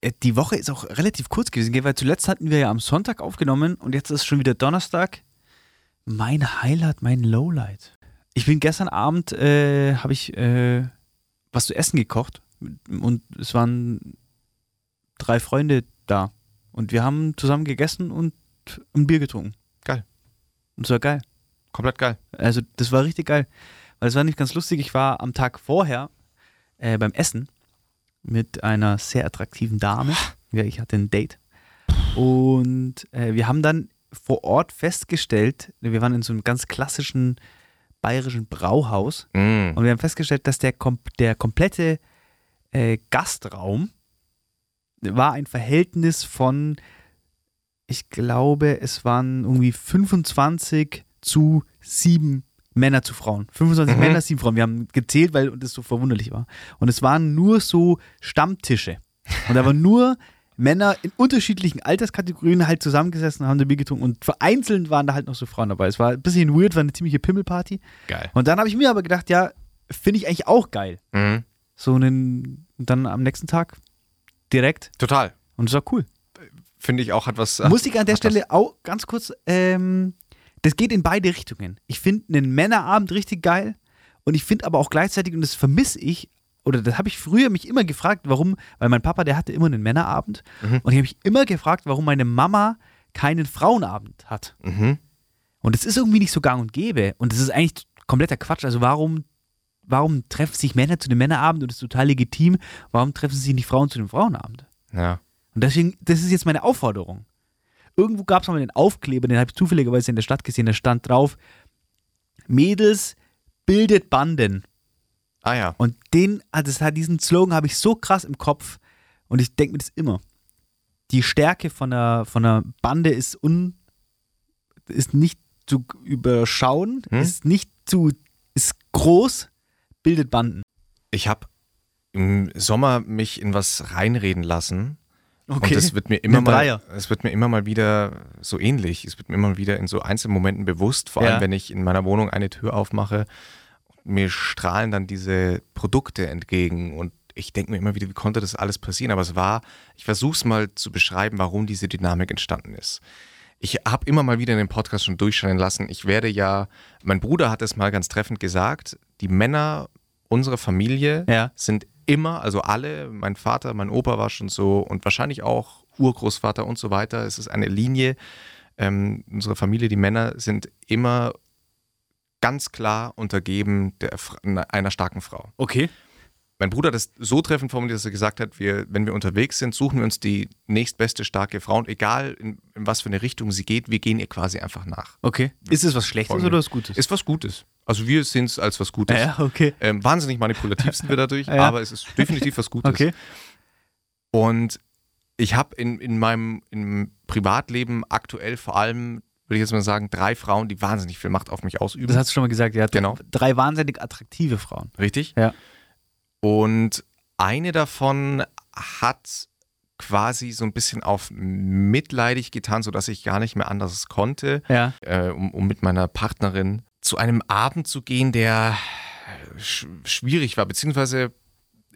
Äh, Die Woche ist auch relativ kurz gewesen, weil zuletzt hatten wir ja am Sonntag aufgenommen und jetzt ist schon wieder Donnerstag. Mein Highlight, mein Lowlight. Ich bin gestern Abend, äh, habe ich äh, was zu essen gekocht und es waren drei Freunde da und wir haben zusammen gegessen und ein Bier getrunken. Und es war geil. Komplett geil. Also das war richtig geil. Weil es war nicht ganz lustig. Ich war am Tag vorher äh, beim Essen mit einer sehr attraktiven Dame. Ja, ich hatte ein Date. Und äh, wir haben dann vor Ort festgestellt, wir waren in so einem ganz klassischen bayerischen Brauhaus Mm. und wir haben festgestellt, dass der, kom der komplette äh, Gastraum war ein Verhältnis von, ich glaube, es waren irgendwie 25 zu 7 Männer zu Frauen. 25 Mhm. Männer, 7 Frauen. Wir haben gezählt, weil das so verwunderlich war. Und es waren nur so Stammtische. Und da waren nur Männer in unterschiedlichen Alterskategorien halt zusammengesessen und haben ein Bier getrunken. Und vereinzelt waren da halt noch so Frauen dabei. Es war ein bisschen weird, war eine ziemliche Pimmelparty. Geil. Und dann habe ich mir aber gedacht, ja, finde ich eigentlich auch geil. Mhm. So einen, und dann am nächsten Tag direkt. Total. Und es war cool. Finde ich auch, hat was. Muss ich an der hat was- Stelle auch ganz kurz, ähm, das geht in beide Richtungen. Ich finde einen Männerabend richtig geil und ich finde aber auch gleichzeitig, und das vermisse ich, oder das habe ich früher mich immer gefragt, warum, weil mein Papa, der hatte immer einen Männerabend Mhm. und ich habe mich immer gefragt, warum meine Mama keinen Frauenabend hat. Mhm. Und es ist irgendwie nicht so gang und gäbe. Und das ist eigentlich kompletter Quatsch. Also warum, warum treffen sich Männer zu dem Männerabend und das ist total legitim? Warum treffen sich nicht Frauen zu dem Frauenabend? Ja. Und deswegen, das ist jetzt meine Aufforderung. Irgendwo gab es mal den Aufkleber, den habe ich zufälligerweise in der Stadt gesehen, da stand drauf, Mädels bildet Banden. Ah ja. Und den, also das hat diesen Slogan habe ich so krass im Kopf und ich denke mir das immer. Die Stärke von einer, von einer Bande ist un, ist nicht zu überschauen, Hm? ist nicht zu, ist groß, bildet Banden. Ich habe im Sommer mich in was reinreden lassen. Und es wird mir immer mal, es wird mir immer mal wieder so ähnlich. Es wird mir immer mal wieder in so einzelnen Momenten bewusst, vor Ja. allem wenn ich in meiner Wohnung eine Tür aufmache, mir strahlen dann diese Produkte entgegen und ich denke mir immer wieder, wie konnte das alles passieren? Aber es war, ich versuche es mal zu beschreiben, warum diese Dynamik entstanden ist. Ich habe immer mal wieder in dem Podcast schon durchscheinen lassen, ich werde ja, mein Bruder hat es mal ganz treffend gesagt, die Männer unserer Familie Ja. sind immer, also alle, mein Vater, mein Opa war schon so und wahrscheinlich auch Urgroßvater und so weiter. Es ist eine Linie ähm, unserer Familie, die Männer sind immer ganz klar untergeben der, einer starken Frau. Okay. Mein Bruder hat es so treffend formuliert, dass er gesagt hat, wir, wenn wir unterwegs sind, suchen wir uns die nächstbeste starke Frau und egal in, in was für eine Richtung sie geht, wir gehen ihr quasi einfach nach. Okay. Ist es was Schlechtes Folgende. oder was Gutes? Ist was Gutes. Also wir sehen es als was Gutes. ja, okay. Ähm, wahnsinnig manipulativ sind wir dadurch, Ja. aber es ist definitiv was Gutes. Okay. Und ich habe in, in meinem im Privatleben aktuell vor allem, würde ich jetzt mal sagen, drei Frauen, die wahnsinnig viel Macht auf mich ausüben. Das hast du schon mal gesagt, ja. Genau. Drei wahnsinnig attraktive Frauen. Richtig? Ja. Und eine davon hat quasi so ein bisschen auf mitleidig getan, sodass ich gar nicht mehr anders konnte, Ja. äh, um, um mit meiner Partnerin zu einem Abend zu gehen, der sch schwierig war, beziehungsweise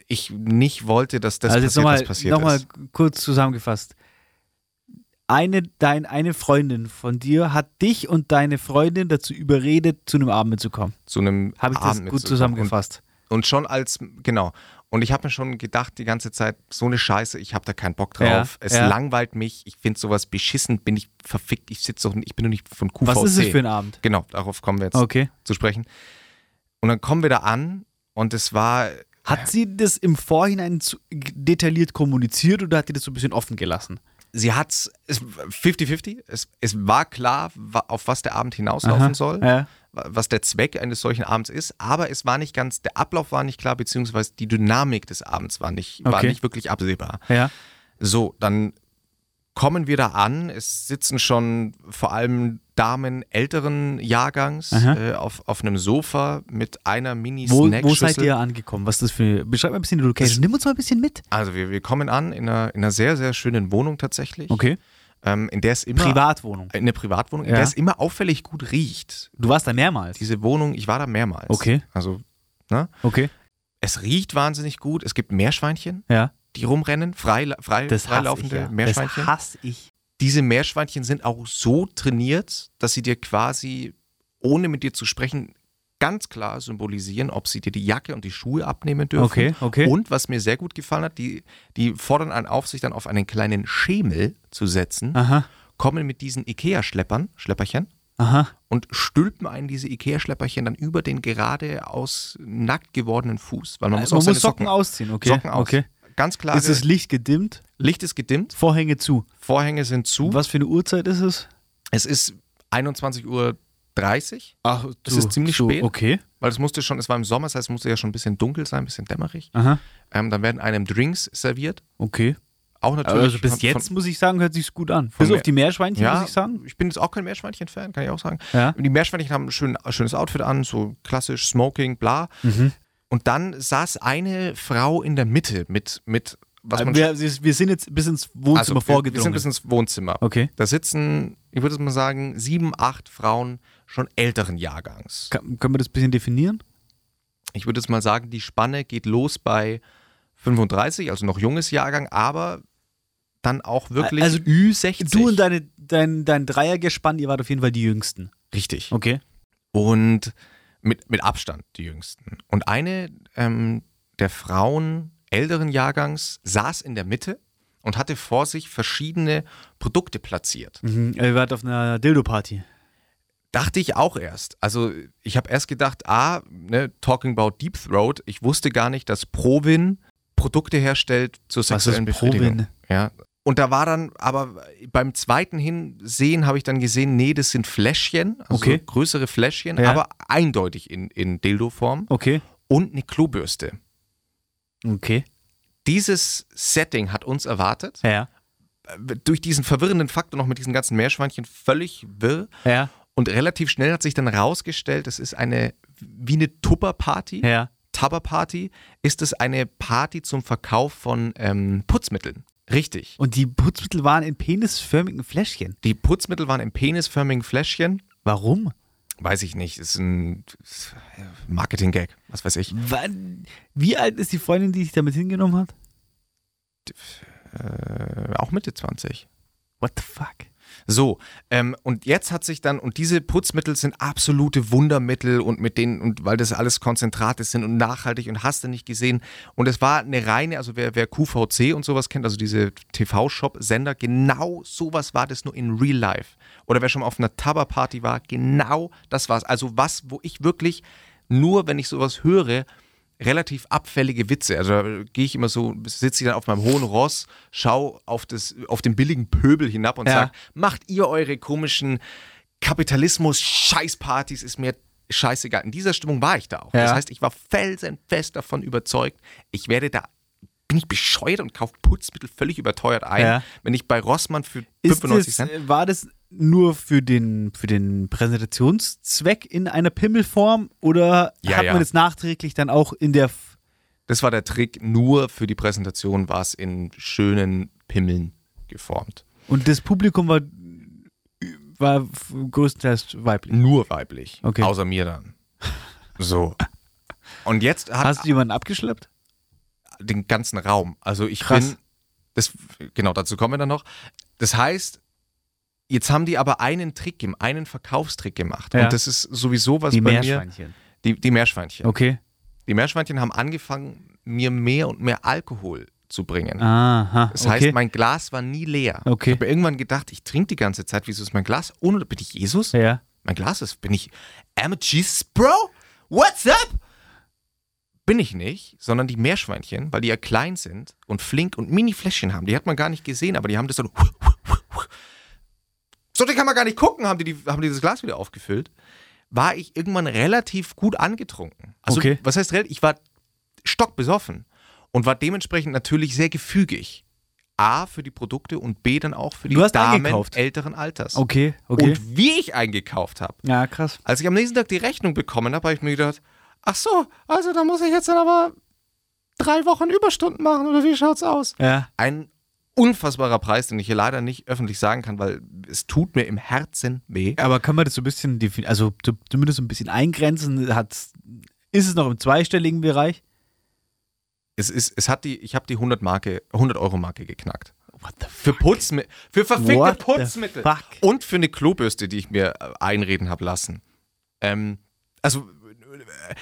ich nicht wollte, dass das also passiert, nochmal was passiert noch mal ist. kurz zusammengefasst. Eine, dein, eine Freundin von dir hat dich und deine Freundin dazu überredet, zu einem Abend mitzukommen. Zu einem Habe ich das Abend gut mitzukommen. zusammengefasst? Und, und schon als, genau. Und ich habe mir schon gedacht, die ganze Zeit, so eine Scheiße, ich habe da keinen Bock Ja, drauf. es ja. langweilt mich, ich finde sowas beschissen, bin ich verfickt, ich sitze doch, ich bin doch nicht von QVC. Was ist es für ein Abend? Genau, darauf kommen wir jetzt Okay. zu sprechen. Und dann kommen wir da an und es war, Hat sie das im Vorhinein detailliert kommuniziert oder hat sie das so ein bisschen offen gelassen? sie hat es 50-50, es, es war klar, auf was der Abend hinauslaufen Aha, soll, ja. Wa- was der Zweck eines solchen Abends ist, aber es war nicht ganz, der Ablauf war nicht klar, beziehungsweise die Dynamik des Abends war nicht, war Okay. nicht wirklich absehbar. Ja. So, dann kommen wir da an. Es sitzen schon vor allem Damen älteren Jahrgangs äh, auf, auf einem Sofa mit einer Wo, Mini-Snackschüssel. wo seid ihr angekommen? Was ist das für. Beschreib mal ein bisschen die Location. Nimm uns mal ein bisschen mit. Also wir, wir kommen an in einer, in einer sehr, sehr schönen Wohnung tatsächlich. Okay. Ähm, in der es immer Privatwohnung. eine Privatwohnung, in Ja. der es immer auffällig gut riecht. Du warst da mehrmals. Diese Wohnung, ich war da mehrmals. Okay. Also, ne? Okay. Es riecht wahnsinnig gut. Es gibt Meerschweinchen, Ja. die rumrennen, frei, frei, Das hasse ich, freilaufende ja. Meerschweinchen. Das hasse ich. diese Meerschweinchen sind auch so trainiert, dass sie dir quasi, ohne mit dir zu sprechen, ganz klar symbolisieren, ob sie dir die Jacke und die Schuhe abnehmen dürfen. Okay, okay. Und was mir sehr gut gefallen hat, die, die fordern einen auf, sich dann auf einen kleinen Schemel zu setzen, Aha. kommen mit diesen Ikea-Schleppern, Schlepperchen, Aha. und stülpen einen diese Ikea-Schlepperchen dann über den geradeaus nackt gewordenen Fuß. Weil man muss Äh, Man auch muss Socken, Socken, ausziehen, okay. Socken aus. Okay. Ganz klar, Ist das Licht gedimmt? Licht ist gedimmt, Vorhänge zu. Vorhänge sind zu. Was für eine Uhrzeit ist es? Es ist 21.30 Uhr, Ach, Es ist ziemlich spät. Okay. weil es musste schon, es war im Sommer, das heißt, es musste ja schon ein bisschen dunkel sein, ein bisschen dämmerig. Aha. Ähm, dann werden einem Drinks serviert. Okay. Auch natürlich. Also bis von- jetzt Von, muss ich sagen, hört sich's gut an. Bis auf die Meerschweinchen, ja, muss ich sagen. ich bin jetzt auch kein Meerschweinchen-Fan, kann ich auch sagen. Ja. Die Meerschweinchen haben ein schön, schönes Outfit an, so klassisch Smoking, bla. Mhm. Und dann saß eine Frau in der Mitte mit, mit was man Wir, wir sind jetzt bis ins Wohnzimmer also, wir, wir vorgedrungen. sind bis ins Wohnzimmer. okay. Da sitzen, ich würde mal sagen, sieben, acht Frauen schon älteren Jahrgangs. Kann, können wir das ein bisschen definieren? ich würde jetzt mal sagen, die Spanne geht los bei 35, also noch junges Jahrgang, aber dann auch wirklich Also Ü60. Du und deine, dein, dein Dreiergespann, ihr wart auf jeden Fall die Jüngsten. Richtig. Okay. Und mit, mit Abstand die jüngsten. Und eine ähm, der Frauen älteren Jahrgangs saß in der Mitte und hatte vor sich verschiedene Produkte platziert. Mhm. Ihr wart auf einer Dildo-Party. Dachte ich auch erst. Also ich habe erst gedacht, ah, ne, talking about Deep Throat, ich wusste gar nicht, dass Provin Produkte herstellt zur Was ist sexuellen Befriedigung. Provin? Ja. Und da war dann, aber beim zweiten Hinsehen habe ich dann gesehen, nee, das sind Fläschchen, also Okay. größere Fläschchen, Ja. aber eindeutig in, in Dildo-Form Okay. und eine Klobürste. Okay. Dieses Setting hat uns erwartet. Ja. Durch diesen verwirrenden Faktor noch mit diesen ganzen Meerschweinchen völlig wirr. Ja. Und relativ schnell hat sich dann rausgestellt, es ist eine, wie eine Tupper-Party. Ja. Tupper-Party ist es eine Party zum Verkauf von ähm, Putzmitteln. Richtig. Und die Putzmittel waren in penisförmigen Fläschchen. Die Putzmittel waren in penisförmigen Fläschchen. Warum? Weiß ich nicht, ist ein Marketing-Gag, was weiß ich. Wann, wie alt ist die Freundin, die sich damit hingenommen hat? Äh, auch Mitte 20. What the fuck? So, ähm, und jetzt hat sich dann, und diese Putzmittel sind absolute Wundermittel und mit denen, und weil das alles Konzentrate sind und nachhaltig und hast du nicht gesehen. Und es war eine reine, also wer, wer QVC und sowas kennt, also diese TV-Shop-Sender, genau sowas war das nur in Real Life. Oder wer schon mal auf einer Tabba-Party war, genau das war's. Also was, wo ich wirklich nur, wenn ich sowas höre, relativ abfällige Witze. Also da gehe ich immer so, sitze ich dann auf meinem hohen Ross, schau auf, das, auf den billigen Pöbel hinab und Ja. sag, macht ihr eure komischen Kapitalismus-Scheißpartys, ist mir scheißegal. In dieser Stimmung war ich da auch. Ja. Das heißt, ich war felsenfest davon überzeugt, ich werde da, bin ich bescheuert und kaufe Putzmittel völlig überteuert ein, Ja. wenn ich bei Rossmann für Ist 95 das, Cent. äh, war das nur für den, für den Präsentationszweck in einer Pimmelform oder Ja, hat ja. man das nachträglich dann auch in der. F Das war der Trick, nur für die Präsentation war es in schönen Pimmeln geformt. und das Publikum war, war größtenteils weiblich? Nur weiblich. Okay. Außer mir dann. So. Und jetzt hat Hast du jemanden abgeschleppt? den ganzen Raum. Also ich Krass. bin, das, genau dazu kommen wir dann noch. Das heißt, jetzt haben die aber einen Trick, einen Verkaufstrick gemacht. Ja. Und das ist sowieso was Die bei Meerschweinchen. mir. Die, die Meerschweinchen. Okay. Die Meerschweinchen haben angefangen, mir mehr und mehr Alkohol zu bringen. Aha. Das okay. heißt, mein Glas war nie leer. Okay. Ich habe irgendwann gedacht, ich trinke die ganze Zeit. Wieso ist mein Glas ohne? Bin ich Jesus? ja. Mein Glas ist, bin ich, am Jesus, Bro? What's up? Bin ich nicht, sondern die Meerschweinchen, weil die ja klein sind und flink und Mini-Fläschchen haben. Die hat man gar nicht gesehen, aber die haben das dann. So, die kann man gar nicht gucken, haben die, die, haben die das Glas wieder aufgefüllt. War ich irgendwann relativ gut angetrunken. Also, Okay. was heißt relativ? Ich war stockbesoffen und war dementsprechend natürlich sehr gefügig. A, für die Produkte und B, dann auch für die Damen eingekauft? älteren Alters. Okay. Okay. Und wie ich eingekauft habe. ja, krass. Als ich am nächsten Tag die Rechnung bekommen habe, habe ich mir gedacht, ach so, also da muss ich jetzt dann aber drei Wochen Überstunden machen oder wie schaut's aus? Ja. Ein unfassbarer Preis, den ich hier leider nicht öffentlich sagen kann, weil es tut mir im Herzen weh. Aber kann man das so ein bisschen definieren, also zu- zumindest so ein bisschen eingrenzen? Hat's, ist es noch im zweistelligen Bereich? Es ist, es hat die, ich habe die 100 Marke, 100 Euro Marke geknackt. What the Für Putzmittel, für verfickte What Putzmittel fuck? und für eine Klobürste, die ich mir äh, einreden habe lassen. Ähm, also äh,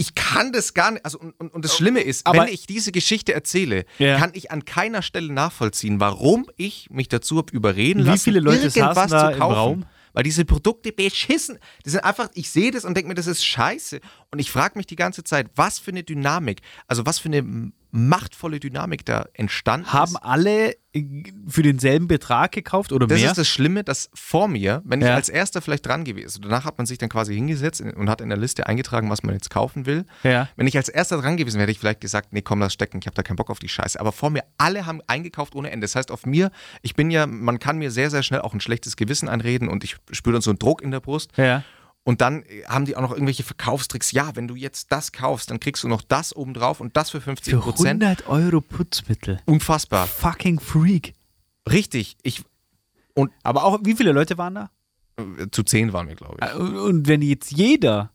ich kann das gar nicht, also und, und, das Schlimme ist, Aber- wenn ich diese Geschichte erzähle, Ja. kann ich an keiner Stelle nachvollziehen, warum ich mich dazu habe überreden Wie lassen, viele Leute irgendwas zu kaufen. Raum? Weil diese Produkte beschissen, die sind einfach, ich sehe das und denke mir, das ist scheiße. Und ich frage mich die ganze Zeit, was für eine Dynamik, also was für eine machtvolle Dynamik da entstanden Haben ist. alle äh, für denselben Betrag gekauft oder Das mehr? ist das Schlimme, dass vor mir, wenn ich Ja. als erster vielleicht dran gewesen, danach hat man sich dann quasi hingesetzt und hat in der Liste eingetragen, was man jetzt kaufen will. Ja. Wenn ich als erster dran gewesen wäre, hätte ich vielleicht gesagt, nee, komm, lass stecken, ich habe da keinen Bock auf die Scheiße. Aber vor mir, alle haben eingekauft ohne Ende. Das heißt, auf mir, ich bin ja, man kann mir sehr, sehr schnell auch ein schlechtes Gewissen einreden und ich spüre dann so einen Druck in der Brust. ja. Und dann äh, haben die auch noch irgendwelche Verkaufstricks. Ja, wenn du jetzt das kaufst, dann kriegst du noch das obendrauf und das für 50 Für Prozent. 100 Euro Putzmittel. Unfassbar. Fucking Freak. Richtig. Ich, Aber auch, wie viele Leute waren da? äh, zu zehn waren wir, glaube ich. Äh, Und und wenn jetzt jeder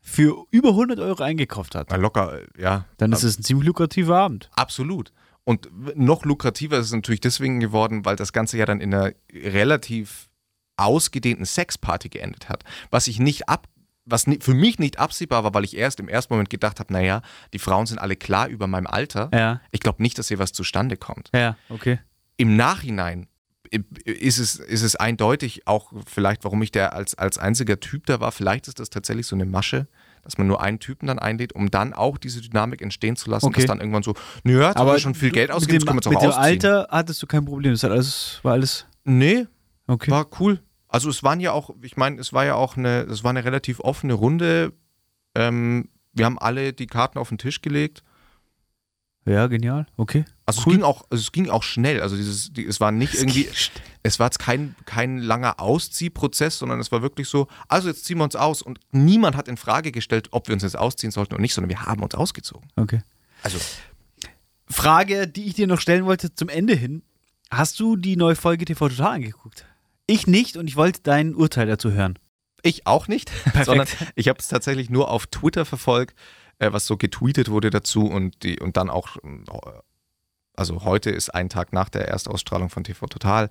für über 100 Euro eingekauft hat, Na, locker, ja. dann ist es ein ziemlich lukrativer Abend. Absolut. Und noch lukrativer ist es natürlich deswegen geworden, weil das Ganze ja dann in einer relativ ausgedehnten Sexparty geendet hat. Was ich nicht ab, was für mich nicht absehbar war, weil ich erst im ersten Moment gedacht habe, naja, die Frauen sind alle klar über meinem Alter. Ja. Ich glaube nicht, dass hier was zustande kommt. Ja, okay. Im Nachhinein ist es, ist es eindeutig auch vielleicht, warum ich der als, als einziger Typ da war. Vielleicht ist das tatsächlich so eine Masche, dass man nur einen Typen dann einlädt, um dann auch diese Dynamik entstehen zu lassen, Okay. dass dann irgendwann so, nö, jetzt haben wir schon viel Geld mit ausgegeben, dem, das können wir jetzt mit auch dem ausziehen. Alter hattest du kein Problem. Das hat alles, war alles Nee, okay. war cool. Also es waren ja auch, ich meine, es war ja auch eine, es war eine relativ offene Runde. Ähm, wir haben alle die Karten auf den Tisch gelegt. ja, genial. Okay. Also Cool. es ging auch, also es ging auch schnell. Also dieses, die, es war nicht irgendwie, es war jetzt kein, kein langer Ausziehprozess, sondern es war wirklich so, also jetzt ziehen wir uns aus und niemand hat in Frage gestellt, ob wir uns jetzt ausziehen sollten oder nicht, sondern wir haben uns ausgezogen. Okay. Also Frage, die ich dir noch stellen wollte zum Ende hin. Hast du die neue Folge TV Total angeguckt? Ich nicht und ich wollte dein Urteil dazu hören. ich auch nicht, Perfekt. sondern ich habe es tatsächlich nur auf Twitter verfolgt, äh, was so getweetet wurde dazu und die und dann auch, äh, also heute ist ein Tag nach der Erstausstrahlung von TV Total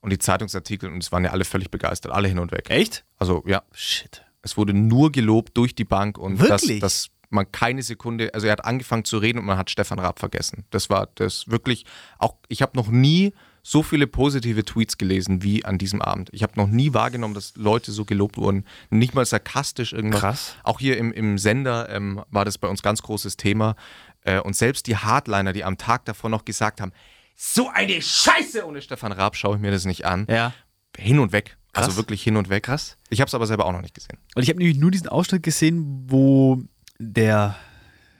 und die Zeitungsartikel und es waren ja alle völlig begeistert, alle hin und weg. Echt? Also ja, Shit. Es wurde nur gelobt durch die Bank und dass, dass man keine Sekunde, also er hat angefangen zu reden und man hat Stefan Raab vergessen. Das war das wirklich auch, ich habe noch nie so viele positive Tweets gelesen wie an diesem Abend. Ich habe noch nie wahrgenommen, dass Leute so gelobt wurden. Nicht mal sarkastisch irgendwas. Krass. Auch hier im, im Sender ähm, war das bei uns ganz großes Thema. Äh, und selbst die Hardliner, die am Tag davor noch gesagt haben, so eine Scheiße ohne Stefan Raab schaue ich mir das nicht an. Ja. Hin und weg. Also Krass. wirklich hin und weg. Krass. Ich habe es aber selber auch noch nicht gesehen. Und ich habe nämlich nur diesen Ausschnitt gesehen, wo der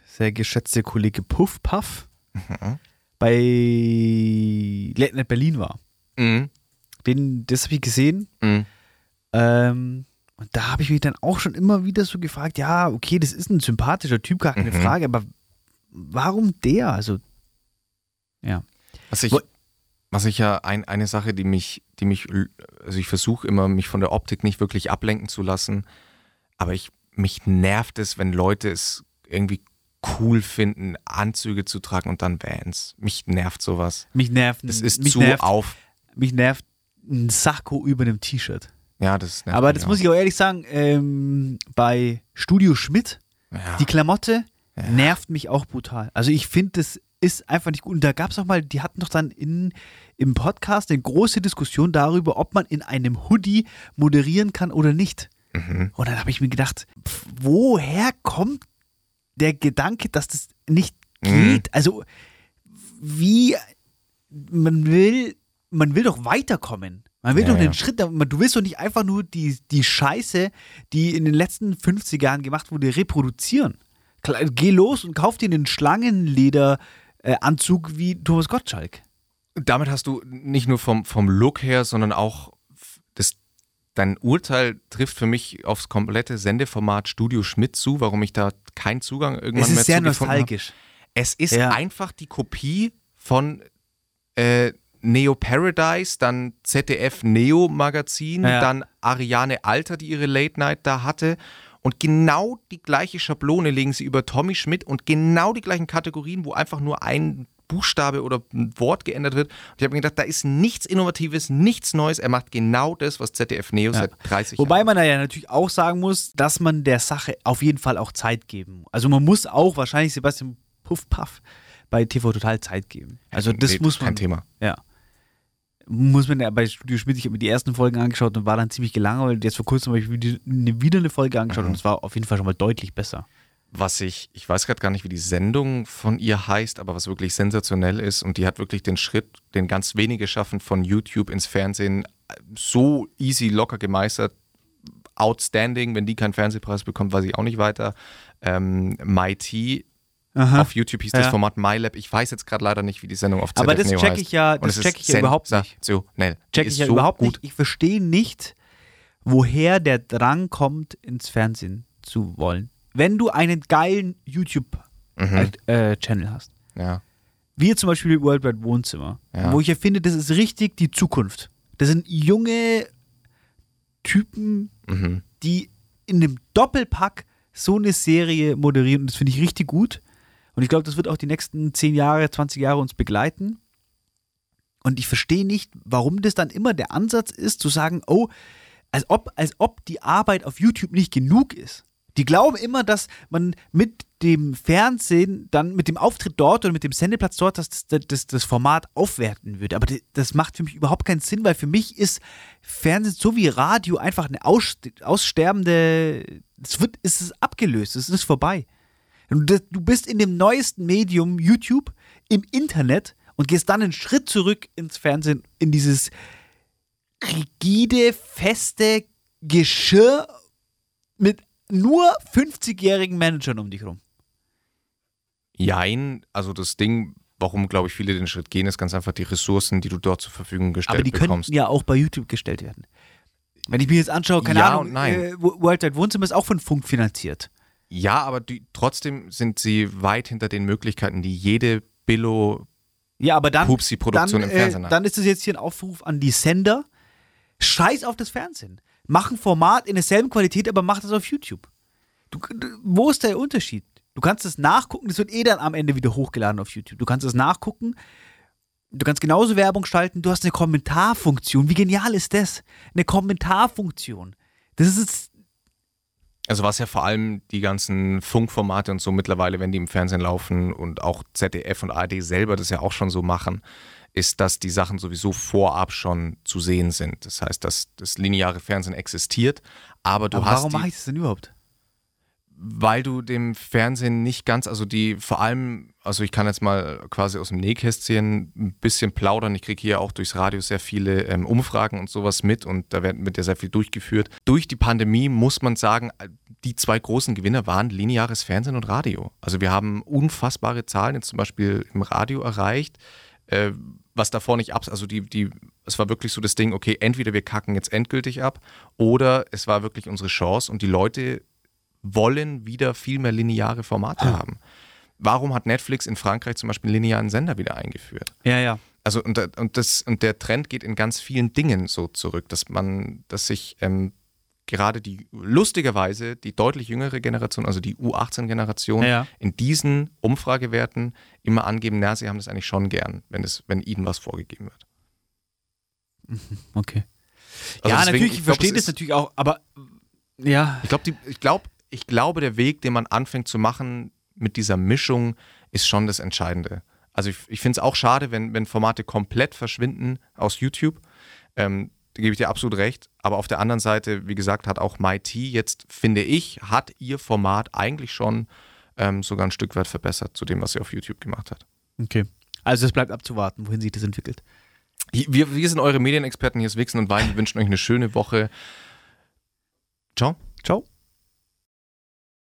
sehr geschätzte Kollege Puff Puff Mhm. Bei Late Night Berlin war. Mhm. Den, das habe ich gesehen. Mhm. Ähm, und da habe ich mich dann auch schon immer wieder so gefragt, ja, okay, das ist ein sympathischer Typ, gar keine Mhm. Frage, aber warum der? Also, ja. Was ich, was ich ja, ein, eine Sache, die mich, die mich, also ich versuche immer, mich von der Optik nicht wirklich ablenken zu lassen, aber ich, mich nervt es, wenn Leute es irgendwie cool finden, Anzüge zu tragen und dann Vans. Mich nervt sowas. Mich nervt, Das ist mich zu nervt, auf. mich nervt ein Sakko über einem T-Shirt. Ja, das nervt Aber das auch. muss ich auch ehrlich sagen, ähm, bei Studio Schmidt, Ja. die Klamotte nervt mich auch brutal. Also ich finde, das ist einfach nicht gut. Und da gab es auch mal, die hatten doch dann in, im Podcast eine große Diskussion darüber, ob man in einem Hoodie moderieren kann oder nicht. Mhm. Und dann habe ich mir gedacht, pf, woher kommt der Gedanke, dass das nicht Mhm. geht? Also wie man will, man will doch weiterkommen. Man will Ja, doch den ja. Schritt, du willst doch nicht einfach nur die, die Scheiße, die in den letzten 50 Jahren gemacht wurde, reproduzieren. Geh los und kauf dir einen Schlangenlederanzug wie Thomas Gottschalk. Damit hast du nicht nur vom, vom Look her, sondern auch dein Urteil trifft für mich aufs komplette Sendeformat Studio Schmidt zu, warum ich da keinen Zugang irgendwann Es mehr ist sehr zu gefunden habe. nostalgisch. Es ist Ja. einfach die Kopie von äh, Neo Paradise, dann ZDF Neo Magazin, Ja. dann Ariane Alter, die ihre Late Night da hatte. Und genau die gleiche Schablone legen sie über Tommy Schmidt und genau die gleichen Kategorien, wo einfach nur ein Buchstabe oder ein Wort geändert wird. Und ich habe mir gedacht, da ist nichts Innovatives, nichts Neues. Er macht genau das, was ZDF Neo Ja. seit 30 Wobei Jahren man da ja natürlich auch sagen muss, dass man der Sache auf jeden Fall auch Zeit geben. Also man muss auch wahrscheinlich Sebastian Puff Puff bei TV Total Zeit geben. Also das Nee, muss man. Kein Thema. Ja. Muss man ja bei Studio Schmidt, ich habe mir die ersten Folgen angeschaut und war dann ziemlich gelangweilt. Jetzt vor kurzem habe ich wieder eine- wieder eine Folge angeschaut Mhm. und es war auf jeden Fall schon mal deutlich besser. Was ich, ich weiß gerade gar nicht, wie die Sendung von ihr heißt, aber was wirklich sensationell ist und die hat wirklich den Schritt, den ganz wenige schaffen, von YouTube ins Fernsehen äh, so easy, locker gemeistert. Outstanding, wenn die keinen Fernsehpreis bekommt, weiß ich auch nicht weiter. Ähm, MyT Aha. auf YouTube hieß das Ja. Format MyLab. Ich weiß jetzt gerade leider nicht, wie die Sendung auf ZDF Aber das Neo check ich ja, das check ich ja überhaupt nicht. Check ich ja so überhaupt gut. nicht. Ich verstehe nicht, woher der Drang kommt, ins Fernsehen zu wollen. Wenn du einen geilen YouTube-Channel Mhm. äh, Channel hast. Ja. Wie zum Beispiel World Wide Wohnzimmer, Ja. wo ich ja finde, das ist richtig die Zukunft. Das sind junge Typen, Mhm. die in einem Doppelpack so eine Serie moderieren und das finde ich richtig gut. Und ich glaube, das wird auch die nächsten 10 Jahre, 20 Jahre uns begleiten. Und ich verstehe nicht, warum das dann immer der Ansatz ist, zu sagen, oh, als ob, als ob die Arbeit auf YouTube nicht genug ist. Die glauben immer, dass man mit dem Fernsehen, dann mit dem Auftritt dort oder mit dem Sendeplatz dort, dass das, das, das Format aufwerten würde. Aber das, macht für mich überhaupt keinen Sinn, weil für mich ist Fernsehen so wie Radio einfach eine aus, aussterbende Es wird, es ist abgelöst, es ist vorbei. Du bist in dem neuesten Medium YouTube im Internet und gehst dann einen Schritt zurück ins Fernsehen, in dieses rigide, feste Geschirr mit nur 50-jährigen Managern um dich rum. Jein, also das Ding, warum, glaube ich, viele den Schritt gehen, ist ganz einfach die Ressourcen, die du dort zur Verfügung gestellt Aber die bekommst. könnten ja auch bei YouTube gestellt werden. Wenn ich mir jetzt anschaue, keine Ja Ahnung, und nein. Äh, World Wide Wohnzimmer ist auch von Funk finanziert. Ja, aber die, trotzdem sind sie weit hinter den Möglichkeiten, die jede Billo Ja, aber dann, Pupsi-Produktion im Fernsehen äh, hat. dann ist es jetzt hier ein Aufruf an die Sender. Scheiß auf das Fernsehen. Mach ein Format in derselben Qualität, aber mach das auf YouTube. Du, du, wo ist der Unterschied? Du kannst es nachgucken, das wird eh dann am Ende wieder hochgeladen auf YouTube. Du kannst es nachgucken, du kannst genauso Werbung schalten, du hast eine Kommentarfunktion. Wie genial ist das? Eine Kommentarfunktion. Das ist Also was ja vor allem die ganzen Funkformate und so mittlerweile, wenn die im Fernsehen laufen und auch ZDF und ARD selber das ja auch schon so machen, ist, dass die Sachen sowieso vorab schon zu sehen sind. Das heißt, dass das lineare Fernsehen existiert, aber du aber hast warum mache ich das denn überhaupt? weil du dem Fernsehen nicht ganz, also die vor allem, also ich kann jetzt mal quasi aus dem Nähkästchen ein bisschen plaudern. Ich kriege hier auch durchs Radio sehr viele ähm, Umfragen und sowas mit und da wird, wird ja sehr viel durchgeführt. Durch die Pandemie muss man sagen, die zwei großen Gewinner waren lineares Fernsehen und Radio. Also wir haben unfassbare Zahlen jetzt zum Beispiel im Radio erreicht. Äh, was davor nicht ab, also die, die, es war wirklich so das Ding, okay, entweder wir kacken jetzt endgültig ab oder es war wirklich unsere Chance und die Leute wollen wieder viel mehr lineare Formate haben. Warum hat Netflix in Frankreich zum Beispiel einen linearen Sender wieder eingeführt? Ja, ja. Also und, und, das, und der Trend geht in ganz vielen Dingen so zurück, dass man, dass sich ähm, gerade die, lustigerweise, die deutlich jüngere Generation, also die U18-Generation, Ja, in diesen Umfragewerten immer angeben, na, sie haben das eigentlich schon gern, wenn, es, wenn ihnen was vorgegeben wird. Okay. Also ja, deswegen, natürlich, ich verstehe das natürlich auch, aber ja. Ich glaube, ich, glaub, ich glaube, der Weg, den man anfängt zu machen mit dieser Mischung, ist schon das Entscheidende. Also ich, ich finde es auch schade, wenn, wenn Formate komplett verschwinden aus YouTube. Ähm, da gebe ich dir absolut recht. Aber auf der anderen Seite, wie gesagt, hat auch MyT jetzt, finde ich, hat ihr Format eigentlich schon ähm, sogar ein Stück weit verbessert zu dem, was sie auf YouTube gemacht hat. Okay. Also es bleibt abzuwarten, wohin sich das entwickelt. Wir, wir sind eure Medienexperten, hier ist Wichsen und Wein. Wir wünschen euch eine schöne Woche. Ciao. Ciao.